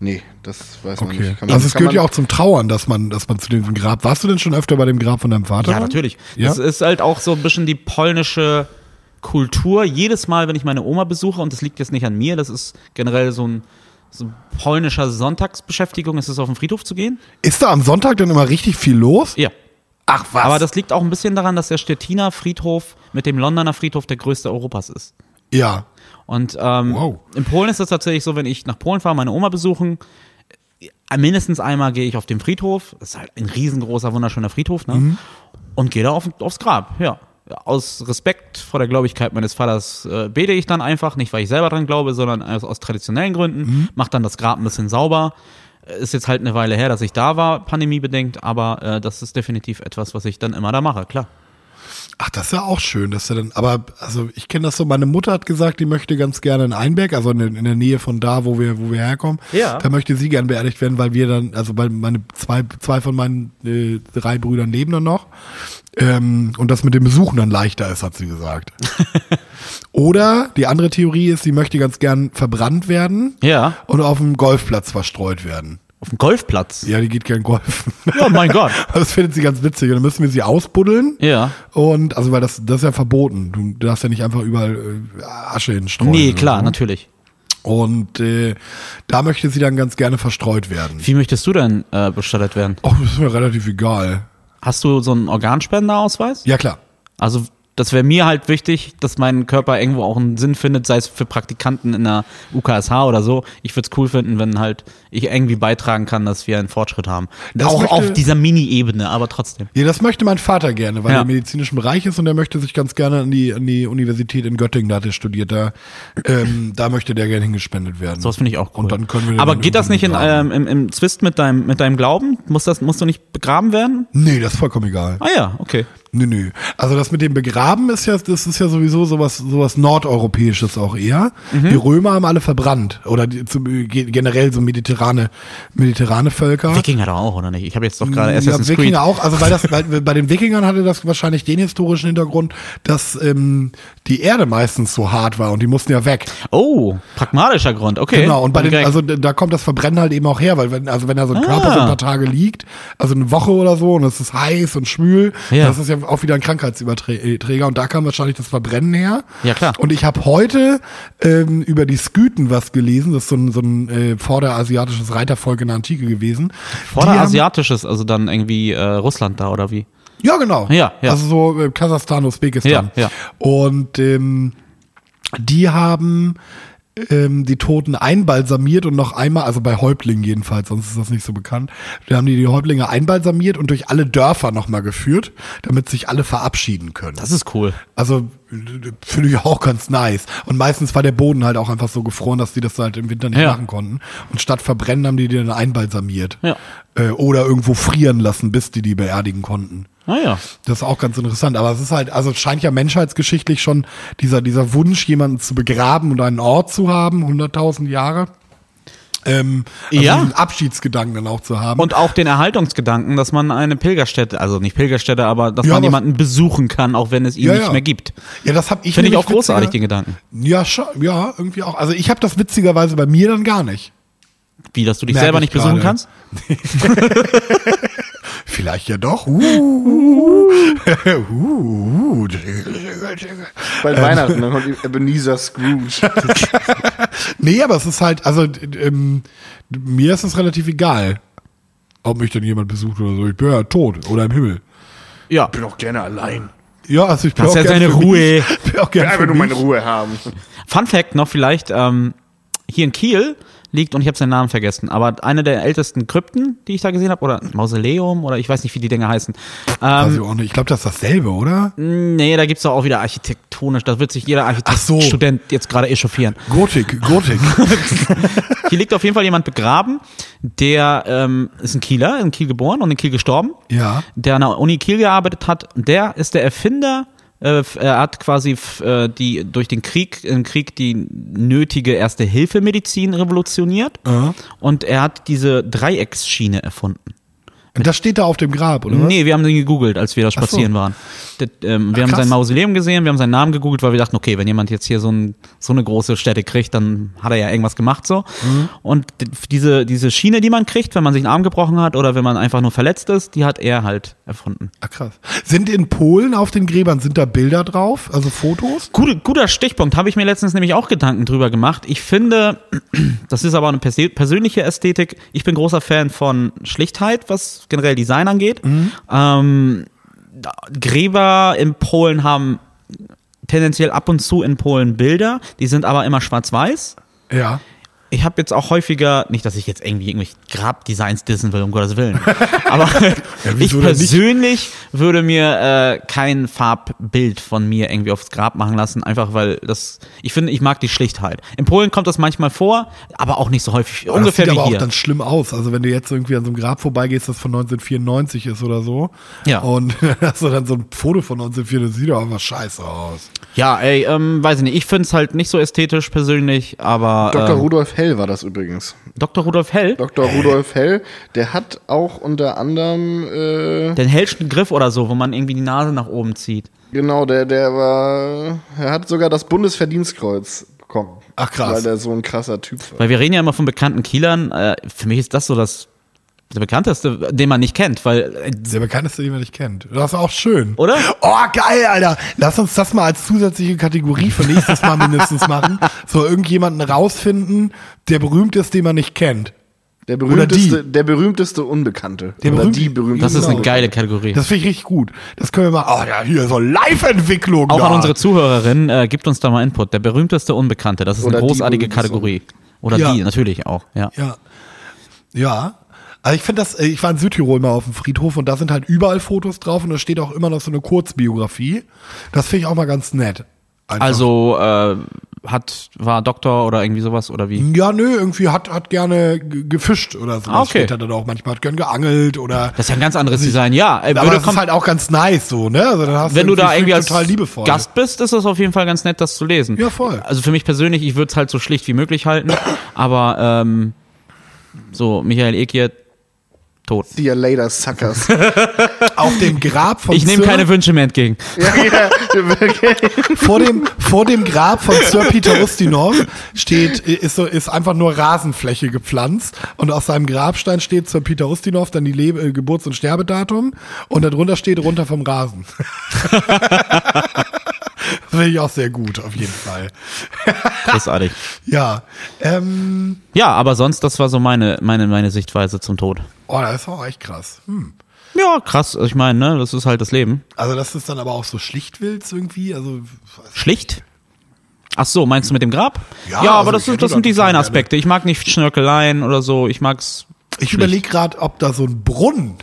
nee, das weiß man Okay. nicht. Kann man- Also es gehört ja auch zum Trauern, dass man, dass man zu diesem Grab. Warst du denn schon öfter bei dem Grab von deinem Vater? Ja, natürlich. Ja? Das ist halt auch so ein bisschen die polnische Kultur. Jedes Mal, wenn ich meine Oma besuche, und das liegt jetzt nicht an mir, das ist generell so ein so polnischer Sonntagsbeschäftigung, ist es auf den Friedhof zu gehen. Ist da am Sonntag denn immer richtig viel los? Ja. Ach was. Aber das liegt auch ein bisschen daran, dass der Stettiner Friedhof mit dem Londoner Friedhof der größte Europas ist. ja. Und ähm, Wow. in Polen ist das tatsächlich so, wenn ich nach Polen fahre, meine Oma besuchen, äh, mindestens einmal gehe ich auf den Friedhof. Das ist halt ein riesengroßer, wunderschöner Friedhof, ne? Mhm. Und gehe da auf, aufs Grab, ja. Aus Respekt vor der Gläubigkeit meines Vaters äh, bete ich dann einfach, nicht weil ich selber dran glaube, sondern aus, aus traditionellen Gründen, Mhm. mach dann das Grab ein bisschen sauber. Ist jetzt halt eine Weile her, dass ich da war, pandemiebedingt, aber äh, das ist definitiv etwas, was ich dann immer da mache, klar. Ach, das ist ja auch schön, dass er dann, aber also ich kenne das so, meine Mutter hat gesagt, die möchte ganz gerne in Einberg, also in, in der Nähe von da, wo wir, wo wir herkommen. Ja. Da möchte sie gern beerdigt werden, weil wir dann, also weil meine zwei, zwei von meinen äh, drei Brüdern leben dann noch. Ähm, und das mit dem Besuchen dann leichter ist, hat sie gesagt. Oder die andere Theorie ist, sie möchte ganz gern verbrannt werden Ja. und auf dem Golfplatz verstreut werden. Auf dem Golfplatz. Ja, die geht gern golfen. Ja, mein Gott. Das findet sie ganz witzig. Und dann müssen wir sie ausbuddeln. Ja. Und, also, weil das, das ist ja verboten. Du darfst ja nicht einfach überall äh, Asche hinstreuen. Nee, klar, so. natürlich. Und äh, da möchte sie dann ganz gerne verstreut werden. Wie möchtest du denn äh, bestattet werden? Oh, das ist mir relativ egal. Hast du so einen Organspenderausweis? Ja, klar. Also das wäre mir halt wichtig, dass mein Körper irgendwo auch einen Sinn findet, sei es für Praktikanten in der UKSH oder so. Ich würde es cool finden, wenn halt ich irgendwie beitragen kann, dass wir einen Fortschritt haben. Das auch möchte- auf dieser Mini-Ebene, aber trotzdem. Ja, das möchte mein Vater gerne, weil Ja. er im medizinischen Bereich ist und er möchte sich ganz gerne an die, an die Universität in Göttingen, da hat er studiert, da, ähm, da möchte der gerne hingespendet werden. Sowas finde ich auch cool. Und dann können wir aber geht das nicht in, ähm, im, im Zwist mit deinem, mit deinem Glauben? Muss das, musst du nicht begraben werden? Nee, das ist vollkommen egal. Ah ja, okay. Nö, nö. Also das mit dem Begraben ist ja, das ist ja sowieso sowas, sowas Nordeuropäisches auch eher. Mhm. Die Römer haben alle verbrannt. Oder die, zu, ge- generell so mediterrane, mediterrane Völker. Wikinger doch auch, oder nicht? Ich habe jetzt doch gerade ja, Assassin's Creed. Wikinger auch, also weil das, weil bei den Wikingern hatte das wahrscheinlich den historischen Hintergrund, dass ähm, die Erde meistens so hart war und die mussten ja weg. Oh, pragmatischer Grund, okay. Genau, und bei den, also da kommt das Verbrennen halt eben auch her, weil wenn, also wenn da so ein Körper Ah. so ein paar Tage liegt, also eine Woche oder so, und es ist heiß und schwül, Ja. das ist ja auch wieder ein Krankheitsüberträger und da kam wahrscheinlich das Verbrennen her. Ja, klar. Und ich habe heute ähm, über die Skythen was gelesen, das ist so ein, so ein äh, vorderasiatisches Reitervolk in der Antike gewesen. Vorderasiatisches, also dann irgendwie äh, Russland da, oder wie? Ja, genau. Ja, ja. Also so äh, Kasachstan, Usbekistan. Ja, ja. Und ähm, die haben ähm, die Toten einbalsamiert und noch einmal, also bei Häuptlingen jedenfalls, sonst ist das nicht so bekannt, da haben die die Häuptlinge einbalsamiert und durch alle Dörfer nochmal geführt, damit sich alle verabschieden können. Das ist cool. Also finde ich auch ganz nice. Und meistens war der Boden halt auch einfach so gefroren, dass die das halt im Winter nicht Ja. machen konnten. Und statt verbrennen haben die die dann einbalsamiert. Ja. Äh, oder irgendwo frieren lassen, bis die die beerdigen konnten. Naja. Das ist auch ganz interessant. Aber es ist halt, also es scheint ja menschheitsgeschichtlich schon dieser, dieser Wunsch, jemanden zu begraben und einen Ort zu haben, 100.000 Jahre. Ähm, also Ja. diesen Abschiedsgedanken dann auch zu haben. Und auch den Erhaltungsgedanken, dass man eine Pilgerstätte, also nicht Pilgerstätte, aber dass Ja, man aber- jemanden besuchen kann, auch wenn es ihn Ja, nicht ja. mehr gibt. ja, das habe ich Finde ich auch großartig, den Gedanken. Ja, ja, irgendwie auch. Also ich habe das witzigerweise bei mir dann gar nicht. Wie, dass du dich Merk selber ich nicht besuchen kannst? Vielleicht ja doch. Uh, uh, uh. Bald Weihnachten, dann kommt Ebenezer Scrooge. Nee, aber es ist halt, also ähm, mir ist es relativ egal, ob mich denn jemand besucht oder so. Ich bin ja tot oder im Himmel. Ja. bin auch gerne allein. Ja, also ich bin Hast auch ja gern seine für Ruhe. Mich. Bin auch Ich gern will einfach nur meine. Ruhe haben. Fun Fact noch vielleicht, ähm, hier in Kiel liegt, und ich habe seinen Namen vergessen, aber eine der ältesten Krypten, die ich da gesehen habe, oder Mausoleum, oder ich weiß nicht, wie die Dinger heißen. Ähm, ich glaube, das ist dasselbe, oder? nee, da gibt's doch auch wieder architektonisch, da wird sich jeder Ach so. Architektstudent jetzt gerade echauffieren. Gotik, Gotik. Hier liegt auf jeden Fall jemand begraben, der ähm, ist ein Kieler, in Kiel geboren und in Kiel gestorben. ja. der an der Uni Kiel gearbeitet hat, der ist der Erfinder. Äh, er hat quasi äh, die durch den Krieg im Krieg die nötige Erste Hilfe Medizin revolutioniert Aha. und er hat diese Dreiecksschiene erfunden. Das steht da auf dem Grab, oder? Nee, wir haben den gegoogelt, als wir da so. spazieren waren. Das, ähm, wir Ach, haben krass. sein Mausoleum gesehen, wir haben seinen Namen gegoogelt, weil wir dachten, okay, wenn jemand jetzt hier so, ein, so eine große Stätte kriegt, dann hat er ja irgendwas gemacht so. Mhm. Und diese, diese Schiene, die man kriegt, wenn man sich einen Arm gebrochen hat oder wenn man einfach nur verletzt ist, die hat er halt erfunden. Ach, krass. Sind in Polen auf den Gräbern, sind da Bilder drauf? Also Fotos? Gute, guter Stichpunkt, habe ich mir letztens nämlich auch Gedanken drüber gemacht. Ich finde, das ist aber eine persö- persönliche Ästhetik. Ich bin großer Fan von Schlichtheit, was generell Design angeht. Ähm, da- Gräber in Polen haben tendenziell ab und zu in Polen Bilder, die sind aber immer schwarz-weiß. Ja. Ich habe jetzt auch häufiger, nicht, dass ich jetzt irgendwie irgendwelche Grabdesigns dissen will, um Gottes Willen. Aber wieso ich nicht? persönlich würde mir äh, kein Farbbild von mir irgendwie aufs Grab machen lassen, einfach weil das, ich finde, ich mag die Schlichtheit. In Polen kommt das manchmal vor, aber auch nicht so häufig. Aber Ungefähr das sieht wie aber hier. auch dann schlimm aus. Also wenn du jetzt irgendwie an so einem Grab vorbeigehst, das von 1994 ist oder so. Ja. Und hast du dann so ein Foto von 1994, das sieht doch einfach scheiße aus. Ja, ey, ähm, weiß ich nicht. Ich finde es halt nicht so ästhetisch persönlich, aber Dr. ähm, Rudolf Hell war das übrigens. Dr. Rudolf Hell, Dr. Rudolf Hell, der hat auch unter anderem, äh, den hellsten Griff oder so, wo man irgendwie die Nase nach oben zieht. genau, der, der war, er hat sogar das Bundesverdienstkreuz bekommen. Ach, krass. Weil der so ein krasser Typ war. Weil wir reden ja immer von bekannten Kielern. Äh, für mich ist das so das Der bekannteste, den man nicht kennt, weil äh, Der bekannteste, den man nicht kennt. Das ist auch schön. Oder? Oh, geil, Alter. Lass uns das mal als zusätzliche Kategorie für nächstes Mal mindestens machen. So irgendjemanden rausfinden, der berühmt ist, den man nicht kennt. Der Oder berühmteste, der berühmteste Unbekannte. Der Oder berühmte- die berühmte. das ist eine geile Kategorie. Das finde ich richtig gut. Das können wir mal. Oh ja, hier so Live-Entwicklung. Auch da. an unsere Zuhörerin, äh, gibt uns da mal Input. Der berühmteste Unbekannte, das ist Oder eine großartige berühmteste Kategorie. Oder Ja. die, natürlich auch, ja. Ja. Ja. Also ich finde das, äh, ich war in Südtirol mal auf dem Friedhof und da sind halt überall Fotos drauf und da steht auch immer noch so eine Kurzbiografie. Das finde ich auch mal ganz nett. Einfach. Also, äh, hat, war Doktor oder irgendwie sowas oder wie? Ja, nö, irgendwie hat, hat gerne ge- gefischt oder so. Ah, okay. Steht da dann auch manchmal hat gern geangelt oder. Das ist ja ein ganz anderes Design, ja. Äh, aber das ist halt auch ganz nice so, ne? Also dann hast wenn du da irgendwie als total liebevoll. Gast bist, ist das auf jeden Fall ganz nett, das zu lesen. Ja, voll. Also für mich persönlich, ich würde es halt so schlicht wie möglich halten, aber ähm, so Michael Ekier tot. See you later, Suckers. Auf dem Grab von Ich nehme Sir- keine Wünsche mehr entgegen. ja, ja, wirklich. vor dem, vor dem Grab von Sir Peter Ustinov steht, ist, so, ist einfach nur Rasenfläche gepflanzt und aus seinem Grabstein steht Sir Peter Ustinov dann die Lebe, äh, Geburts- und Sterbedatum und darunter steht runter vom Rasen. Finde ich auch sehr gut, auf jeden Fall. Großartig. Ja, ähm, Ja, aber sonst, das war so meine, meine, meine Sichtweise zum Tod. oh, das ist auch echt krass. Hm. Ja, krass. Ich meine, ne, das ist halt das Leben. Also das ist dann aber auch so schlicht willst irgendwie, also Schlicht? Ach so, meinst du mit dem Grab? Ja, Ja, also aber das, ich ist, das da sind Designaspekte. Ich mag nicht Schnörkeleien oder so. Ich mag's. Ich überlege gerade, ob da so ein Brunnen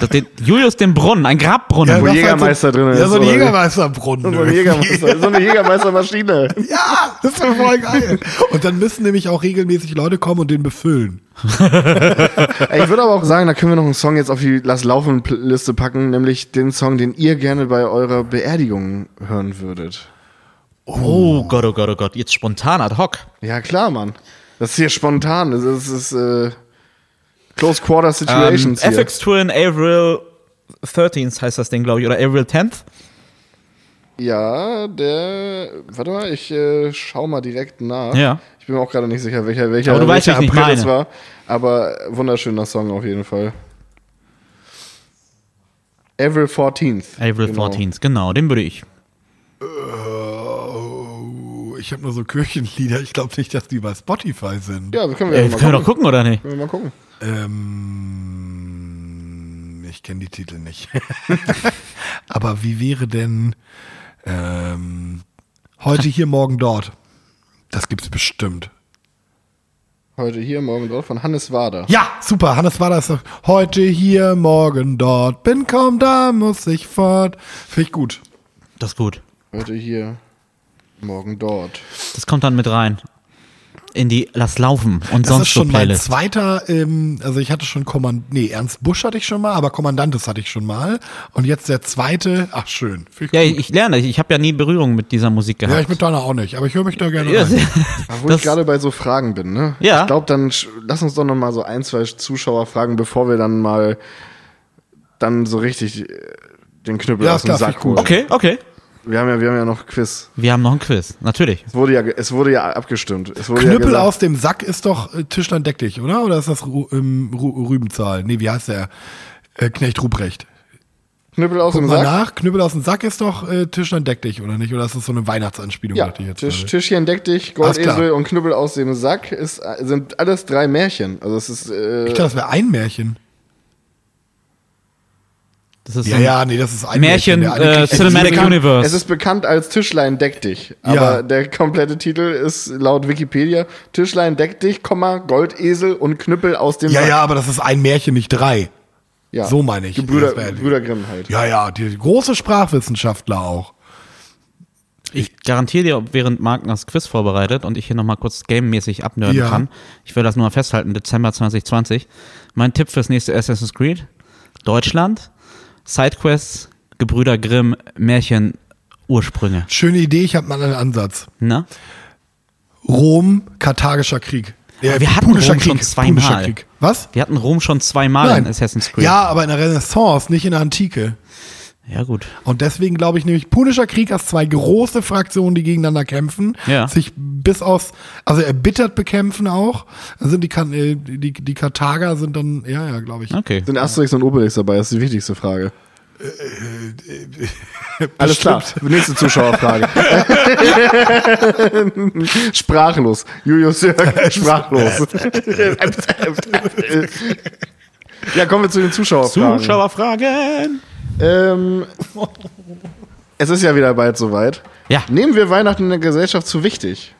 Das, den, Julius den Brunnen, ein Grabbrunnen. Wo das Jägermeister halt so, drin Ja, ist, so ein? Jägermeisterbrunnen. So eine, Jägermeister, so eine Jägermeistermaschine. Ja, das ist voll geil. Und dann müssen nämlich auch regelmäßig Leute kommen und den befüllen. Ey, Ich würde aber auch sagen, da können wir noch einen Song jetzt auf die Lass laufen Liste packen, nämlich den Song, den ihr gerne bei eurer Beerdigung hören würdet. Oh Gott, oh Gott, oh Gott. Jetzt spontan ad hoc. Ja, klar, Mann. Das ist hier spontan. Das ist, das ist äh, Close Quarter Situations Ähm. FX Twin April 13th heißt das Ding, glaube ich. Oder April 10th. Ja, der. Warte mal, ich äh, schau mal direkt nach. Ja. Ich bin mir auch gerade nicht sicher, welcher, welcher, Aber du weißt, welcher nicht April es war. Aber wunderschöner Song auf jeden Fall. April 14th. April Genau. 14th, genau, den würde ich. Oh, ich habe nur so Kirchenlieder. Ich glaube nicht, dass die bei Spotify sind. Ja, das können wir, Äh, ja wir mal können wir gucken. doch gucken, oder nicht? Können wir mal gucken. Ähm, ich kenne die Titel nicht. Aber wie wäre denn ähm, heute hier, morgen dort? Das gibt's bestimmt. Heute hier, morgen dort von Hannes Wader. Ja, super. Hannes war das doch. Heute hier, morgen dort. Bin kaum da, muss ich fort. Finde ich gut. Das ist gut. Heute hier, morgen dort. Das kommt dann mit rein. In die Lass laufen und Das sonst ist schon so mein Playlist. zweiter, ähm, also ich hatte schon Kommand, nee, Ernst Busch hatte ich schon mal, aber Kommandantes hatte ich schon mal. Und jetzt der zweite, ach schön. Ja, gut. ich, ich lerne. Ich habe ja nie Berührung mit dieser Musik ja, gehabt. ich mit deiner auch nicht, aber ich höre mich da gerne Ja, rein. Wo Das- ich gerade bei so Fragen bin, ne? Ja. Ich glaube, dann lass uns doch noch mal so ein, zwei Zuschauer fragen, bevor wir dann mal dann so richtig äh, den Knüppel Ja, aus dem klar, Sack ich holen. okay, okay. Wir haben ja, wir haben ja noch Quiz. Wir haben noch ein Quiz, natürlich. Es wurde ja, es wurde ja abgestimmt. Es wurde ja Knüppel gesagt, aus dem Sack ist doch äh, Tischlein deck dich, oder? Oder ist das Ru ähm, Ru Rübenzahl? Nee, wie heißt der? Äh, Knecht Ruprecht. Knüppel aus Guck dem mal Sack. nach, Knüppel aus dem Sack ist doch äh, Tischlein deck dich, oder nicht? Oder ist das so eine Weihnachtsanspielung? Ja, ich jetzt Tisch? Tischchen deck dich. Goldesel und Knüppel aus dem Sack ist, äh, sind alles drei Märchen. Also es ist äh, Ich dachte, das wäre ein Märchen. Das ist Ja, ja, nee, das ist ein Märchen, Der eine äh, Cinematic bekannt, Universe. Es ist bekannt als Tischlein deck dich. Aber Ja. der komplette Titel ist laut Wikipedia Tischlein deck dich, Komma, Goldesel und Knüppel aus dem ja, Sack. ja, aber das ist ein Märchen, nicht drei. Ja. So meine ich. Gebrüder, Brüder Grimm halt. Ja, ja, die große Sprachwissenschaftler auch. Ich garantiere dir, während Marc das Quiz vorbereitet und ich hier nochmal kurz gamemäßig abnörden Ja. kann, ich will das nur mal festhalten, Dezember 2020. Mein Tipp fürs nächste Assassin's Creed, Deutschland, Sidequests, Gebrüder Grimm, Märchen, Ursprünge. Schöne Idee, ich habe mal einen Ansatz. Na? Rom, Karthagischer Krieg. Ja, wir hatten Rom schon Krieg, zweimal. Punischer Krieg. Was? Wir hatten Rom schon zweimal in Assassin's Creed. Ja, aber in der Renaissance, nicht in der Antike. Ja, gut. Und deswegen glaube ich nämlich, Punischer Krieg hast zwei große Fraktionen, die gegeneinander kämpfen, Ja. sich bis aus, also erbittert bekämpfen auch. Dann sind die, Kan- äh, die, die Karthager sind dann, ja, ja, glaube ich. Okay. Sind Asterix und Obelix dabei? Das ist die wichtigste Frage. Alles klar. Nächste Zuschauerfrage. sprachlos. Julius Jörg, sprachlos. ja, kommen wir zu den Zuschauerfragen. Zuschauerfragen. Ähm, es ist ja wieder bald soweit. Ja. Nehmen wir Weihnachten in der Gesellschaft zu wichtig?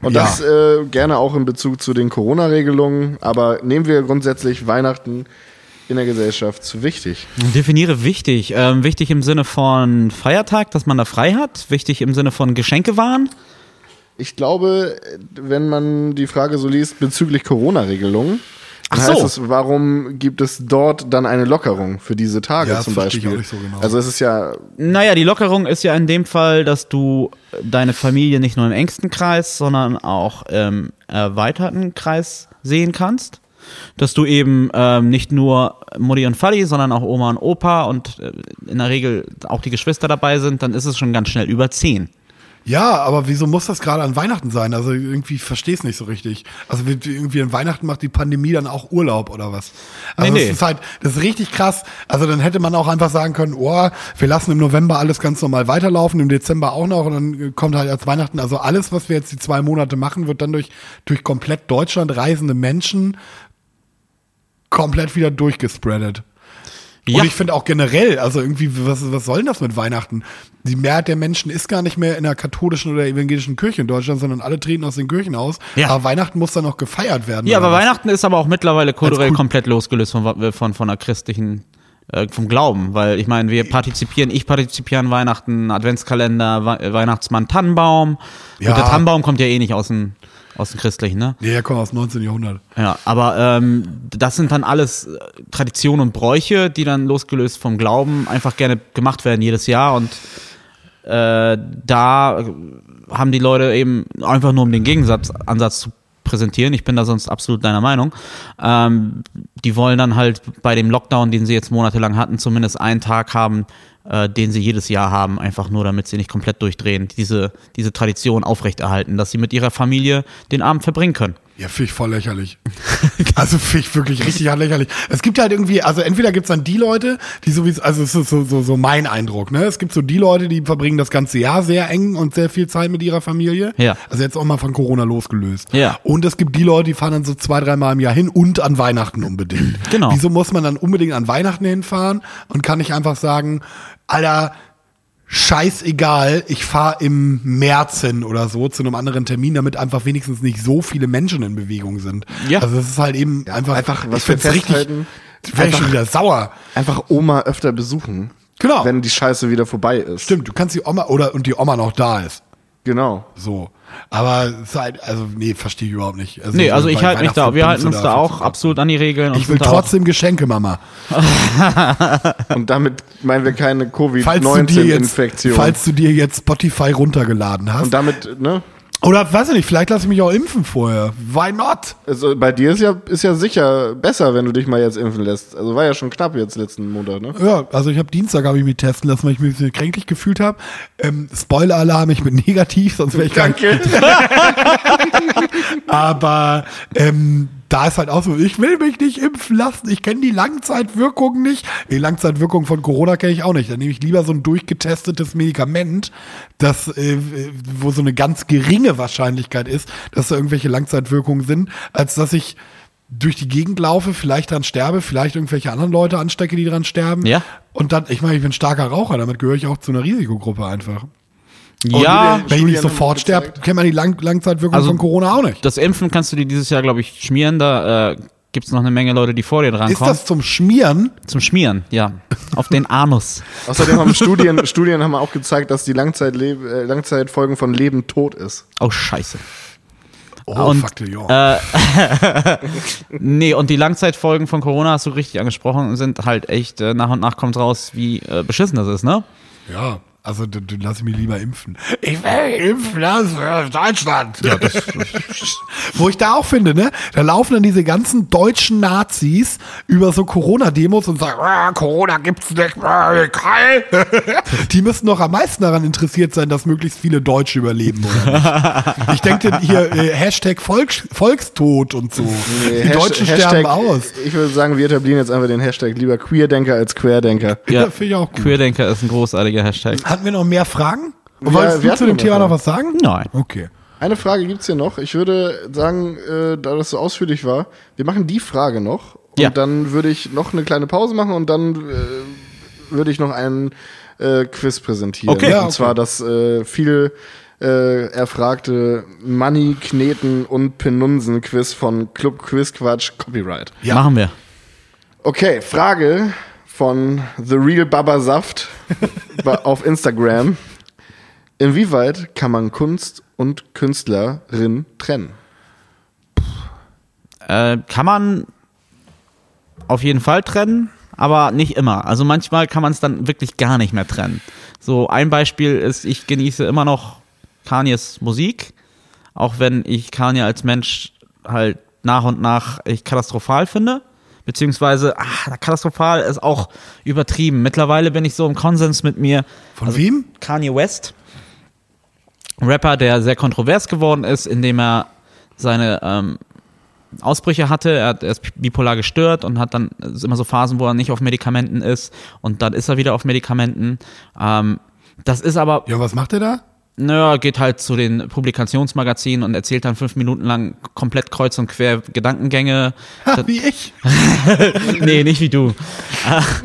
Und Ja. das äh, gerne auch in Bezug zu den Corona-Regelungen, aber nehmen wir grundsätzlich Weihnachten in der Gesellschaft zu wichtig? Definiere wichtig. Ähm, wichtig im Sinne von Feiertag, dass man da frei hat. Wichtig im Sinne von Geschenkewahn. Ich glaube, wenn man die Frage so liest bezüglich Corona-Regelungen, Ach so. heißt es, warum gibt es dort dann eine Lockerung für diese Tage Ja, zum verstehe ich Beispiel? auch nicht so genau. Also es ist ja, Naja, die Lockerung ist ja in dem Fall, dass du deine Familie nicht nur im engsten Kreis, sondern auch im erweiterten Kreis sehen kannst. Dass du eben ähm, nicht nur Mutti und Vati, sondern auch Oma und Opa und äh, in der Regel auch die Geschwister dabei sind, dann ist es schon ganz schnell über zehn. Ja, aber wieso muss das gerade an Weihnachten sein? Also irgendwie verstehe es nicht so richtig. Also wie- wie irgendwie an Weihnachten macht die Pandemie dann auch Urlaub oder was? Also Nee, das nee. ist halt, das ist richtig krass. Also dann hätte man auch einfach sagen können, oh, wir lassen im November alles ganz normal weiterlaufen, im Dezember auch noch und dann kommt halt als Weihnachten, also alles, was wir jetzt die zwei Monate machen, wird dann durch, durch komplett Deutschland reisende Menschen komplett wieder durchgespreadet. Ja. Und ich finde auch generell, also irgendwie, was, was soll denn das mit Weihnachten? Die Mehrheit der Menschen ist gar nicht mehr in der katholischen oder evangelischen Kirche in Deutschland, sondern alle treten aus den Kirchen aus. Ja. Aber Weihnachten muss dann noch gefeiert werden. Ja, aber was? Weihnachten ist aber auch mittlerweile kulturell Kult- komplett losgelöst von, von, von der christlichen, äh, vom Glauben. Weil ich meine, wir partizipieren, ich partizipiere an Weihnachten, Adventskalender, We Weihnachtsmann, Tannenbaum. Ja. Und der Tannenbaum kommt ja eh nicht aus dem, aus dem Christlichen, ne? Nee, der kommt aus dem 19. Jahrhundert. Ja, aber ähm, das sind dann alles äh, Traditionen und Bräuche, die dann losgelöst vom Glauben einfach gerne gemacht werden jedes Jahr und äh, da haben die Leute eben einfach nur um den Gegensatz Ansatz zu präsentieren. Ich bin da sonst absolut deiner Meinung. Ähm, die wollen dann halt bei dem Lockdown, den sie jetzt monatelang hatten, zumindest einen Tag haben, äh, den sie jedes Jahr haben, einfach nur damit sie nicht komplett durchdrehen, diese, diese Tradition aufrechterhalten, dass sie mit ihrer Familie den Abend verbringen können. Ja, finde ich voll lächerlich. also finde ich wirklich richtig lächerlich. Es gibt halt irgendwie, also entweder gibt's dann die Leute, die sowieso, also es ist so, so, so mein Eindruck, ne? Es gibt so die Leute, die verbringen das ganze Jahr sehr eng und sehr viel Zeit mit ihrer Familie. Ja. Also jetzt auch mal von Corona losgelöst. Ja. Und es gibt die Leute, die fahren dann so zwei, dreimal im Jahr hin und an Weihnachten unbedingt. Genau. Wieso muss man dann unbedingt an Weihnachten hinfahren und kann nicht einfach sagen, Alter, scheißegal, ich fahre im März hin oder so zu einem anderen Termin, damit einfach wenigstens nicht so viele Menschen in Bewegung sind. Ja. Also es ist halt eben einfach, einfach was ich find's richtig, festhalten, wäre ich schon einfach- wieder sauer. Einfach Oma öfter besuchen. Genau. Wenn die Scheiße wieder vorbei ist. Stimmt, du kannst die Oma oder und die Oma noch da ist. Genau. So. Aber halt, also nee, verstehe ich überhaupt nicht. Nee, also ich halte mich da, wir halten uns da auch absolut- an die Regeln. Ich will trotzdem Geschenke, Mama. Und damit meinen wir keine Falls du dir jetzt, Covid-19-Infektion. falls du dir jetzt Spotify runtergeladen hast. Und damit, ne? Oder weiß ich nicht, vielleicht lasse ich mich auch impfen vorher. Why not? Also bei dir ist ja, ist ja sicher besser, wenn du dich mal jetzt impfen lässt. Also war ja schon knapp jetzt letzten Montag, ne? Ja, also ich habe Dienstag habe ich mich testen lassen, weil ich mich ein bisschen kränklich gefühlt habe. Ähm, Spoiler-Alarm, ich bin negativ, sonst wäre ich nicht. Aber ähm, da ist halt auch so, ich will mich nicht impfen lassen, ich kenne die Langzeitwirkungen nicht. Die Langzeitwirkungen von Corona kenne ich auch nicht. Dann nehme ich lieber so ein durchgetestetes Medikament, das, äh, wo so eine ganz geringe Wahrscheinlichkeit ist, dass da irgendwelche Langzeitwirkungen sind, als dass ich durch die Gegend laufe, vielleicht dran sterbe, vielleicht irgendwelche anderen Leute anstecke, die dran sterben. Ja. Und dann, ich meine, ich bin starker Raucher, damit gehöre ich auch zu einer Risikogruppe einfach. Ja, Wenn ich nicht sofort sterbe, kennt man die Lang Langzeitwirkung Also- von Corona auch nicht. das Impfen kannst du dir dieses Jahr, glaube ich, schmieren. Da äh, gibt es noch eine Menge Leute, die vor dir Ist drankommen. das zum Schmieren? Zum Schmieren, ja. Auf den Anus. Außerdem haben Studien, Studien haben auch gezeigt, dass die Langzeitleb äh, Langzeitfolgen von Leben tot ist. Oh, scheiße. Oh, Und, fuck the ja. Nee, und die Langzeitfolgen von Corona, hast du richtig angesprochen, sind halt echt, äh, nach und nach kommt raus, wie äh, beschissen das ist, ne? ja. Also du, du lass ich mich lieber impfen. Ich will impfen, das ist Deutschland. Ja, das, Wo ich da auch finde, ne? Da laufen dann diese ganzen deutschen Nazis über so Corona-Demos und sagen, ah, Corona gibt's nicht, ah, geil. Die müssen doch am meisten daran interessiert sein, dass möglichst viele Deutsche überleben, oder nicht? Ich denke hier äh, Hashtag Volks, Volkstod und so. Nee, Die Deutschen sterben aus. Ich würde sagen, wir etablieren jetzt einfach den Hashtag lieber Queerdenker als Querdenker. Ja, finde ich auch gut. Queerdenker ist ein großartiger Hashtag. Hatten wir noch mehr Fragen? Ja, Wolltest wir du zu dem Thema noch was sagen? Nein. Okay. Eine Frage gibt's hier noch. Ich würde sagen, äh, da das so ausführlich war, wir machen die Frage noch. Und Ja. dann würde ich noch eine kleine Pause machen und dann äh, würde ich noch einen äh, Quiz präsentieren. Okay. Ja, Und okay. zwar das äh, viel äh, erfragte Money, Kneten und Penunsen-Quiz von Club Quiz Quatsch Copyright. Ja. Machen wir. Okay, Frage von The Real Baba Saft auf Instagram. Inwieweit kann man Kunst und Künstlerin trennen? Äh, kann man auf jeden Fall trennen, aber nicht immer. Also manchmal kann man es dann wirklich gar nicht mehr trennen. So ein Beispiel ist, ich genieße immer noch Kanyes Musik, auch wenn ich Kanye als Mensch halt nach und nach ich katastrophal finde. Beziehungsweise, ah, katastrophal ist auch übertrieben. Mittlerweile bin ich so im Konsens mit mir. Von wem? Kanye West, Rapper, der sehr kontrovers geworden ist, indem er seine ähm, Ausbrüche hatte. Er, hat, er ist bipolar gestört und hat dann immer so Phasen, wo er nicht auf Medikamenten ist und dann ist er wieder auf Medikamenten. Ähm, das ist aber, Ja, was macht er da? Naja, geht halt zu den Publikationsmagazinen und erzählt dann fünf Minuten lang komplett kreuz und quer Gedankengänge. Ha, wie ich. nee, nicht wie du.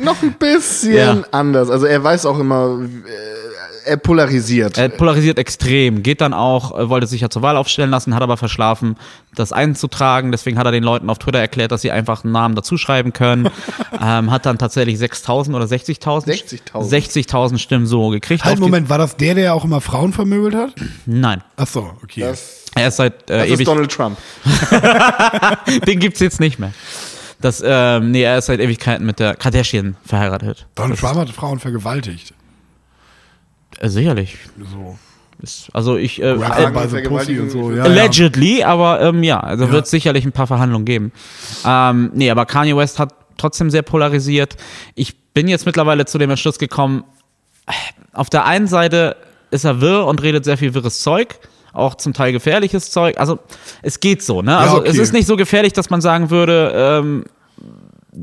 Noch ein bisschen Ja. anders. Also er weiß auch immer, äh, er polarisiert. Er polarisiert extrem, geht dann auch, äh, wollte sich ja zur Wahl aufstellen lassen, hat aber verschlafen, das einzutragen. Deswegen hat er den Leuten auf Twitter erklärt, dass sie einfach einen Namen dazuschreiben können. ähm, hat dann tatsächlich 6.000 oder 60.000? 60.000. 60.000 Stimmen so gekriegt. Halt, Moment, war das der, der auch immer Frauen vermöbelt hat? Nein. Ach so, okay. das Er ist seit äh, das ist ewig. Donald Trump. Den gibt's jetzt nicht mehr. Das, ähm, nee, er ist seit Ewigkeiten mit der Kardashian verheiratet. Donald Trump hat Frauen vergewaltigt. Äh, sicherlich. So. Ist, also ich äh, äh, bei so Pussy und so, ja. ja. Allegedly, aber ähm, ja, also Ja. wird sicherlich ein paar Verhandlungen geben. Ähm, nee, aber Kanye West hat trotzdem sehr polarisiert. Ich bin jetzt mittlerweile zu dem Entschluss gekommen, auf der einen Seite ist er wirr und redet sehr viel wirres Zeug, auch zum Teil gefährliches Zeug. Also es geht so, ne? Also okay. es ist nicht so gefährlich, dass man sagen würde, ähm,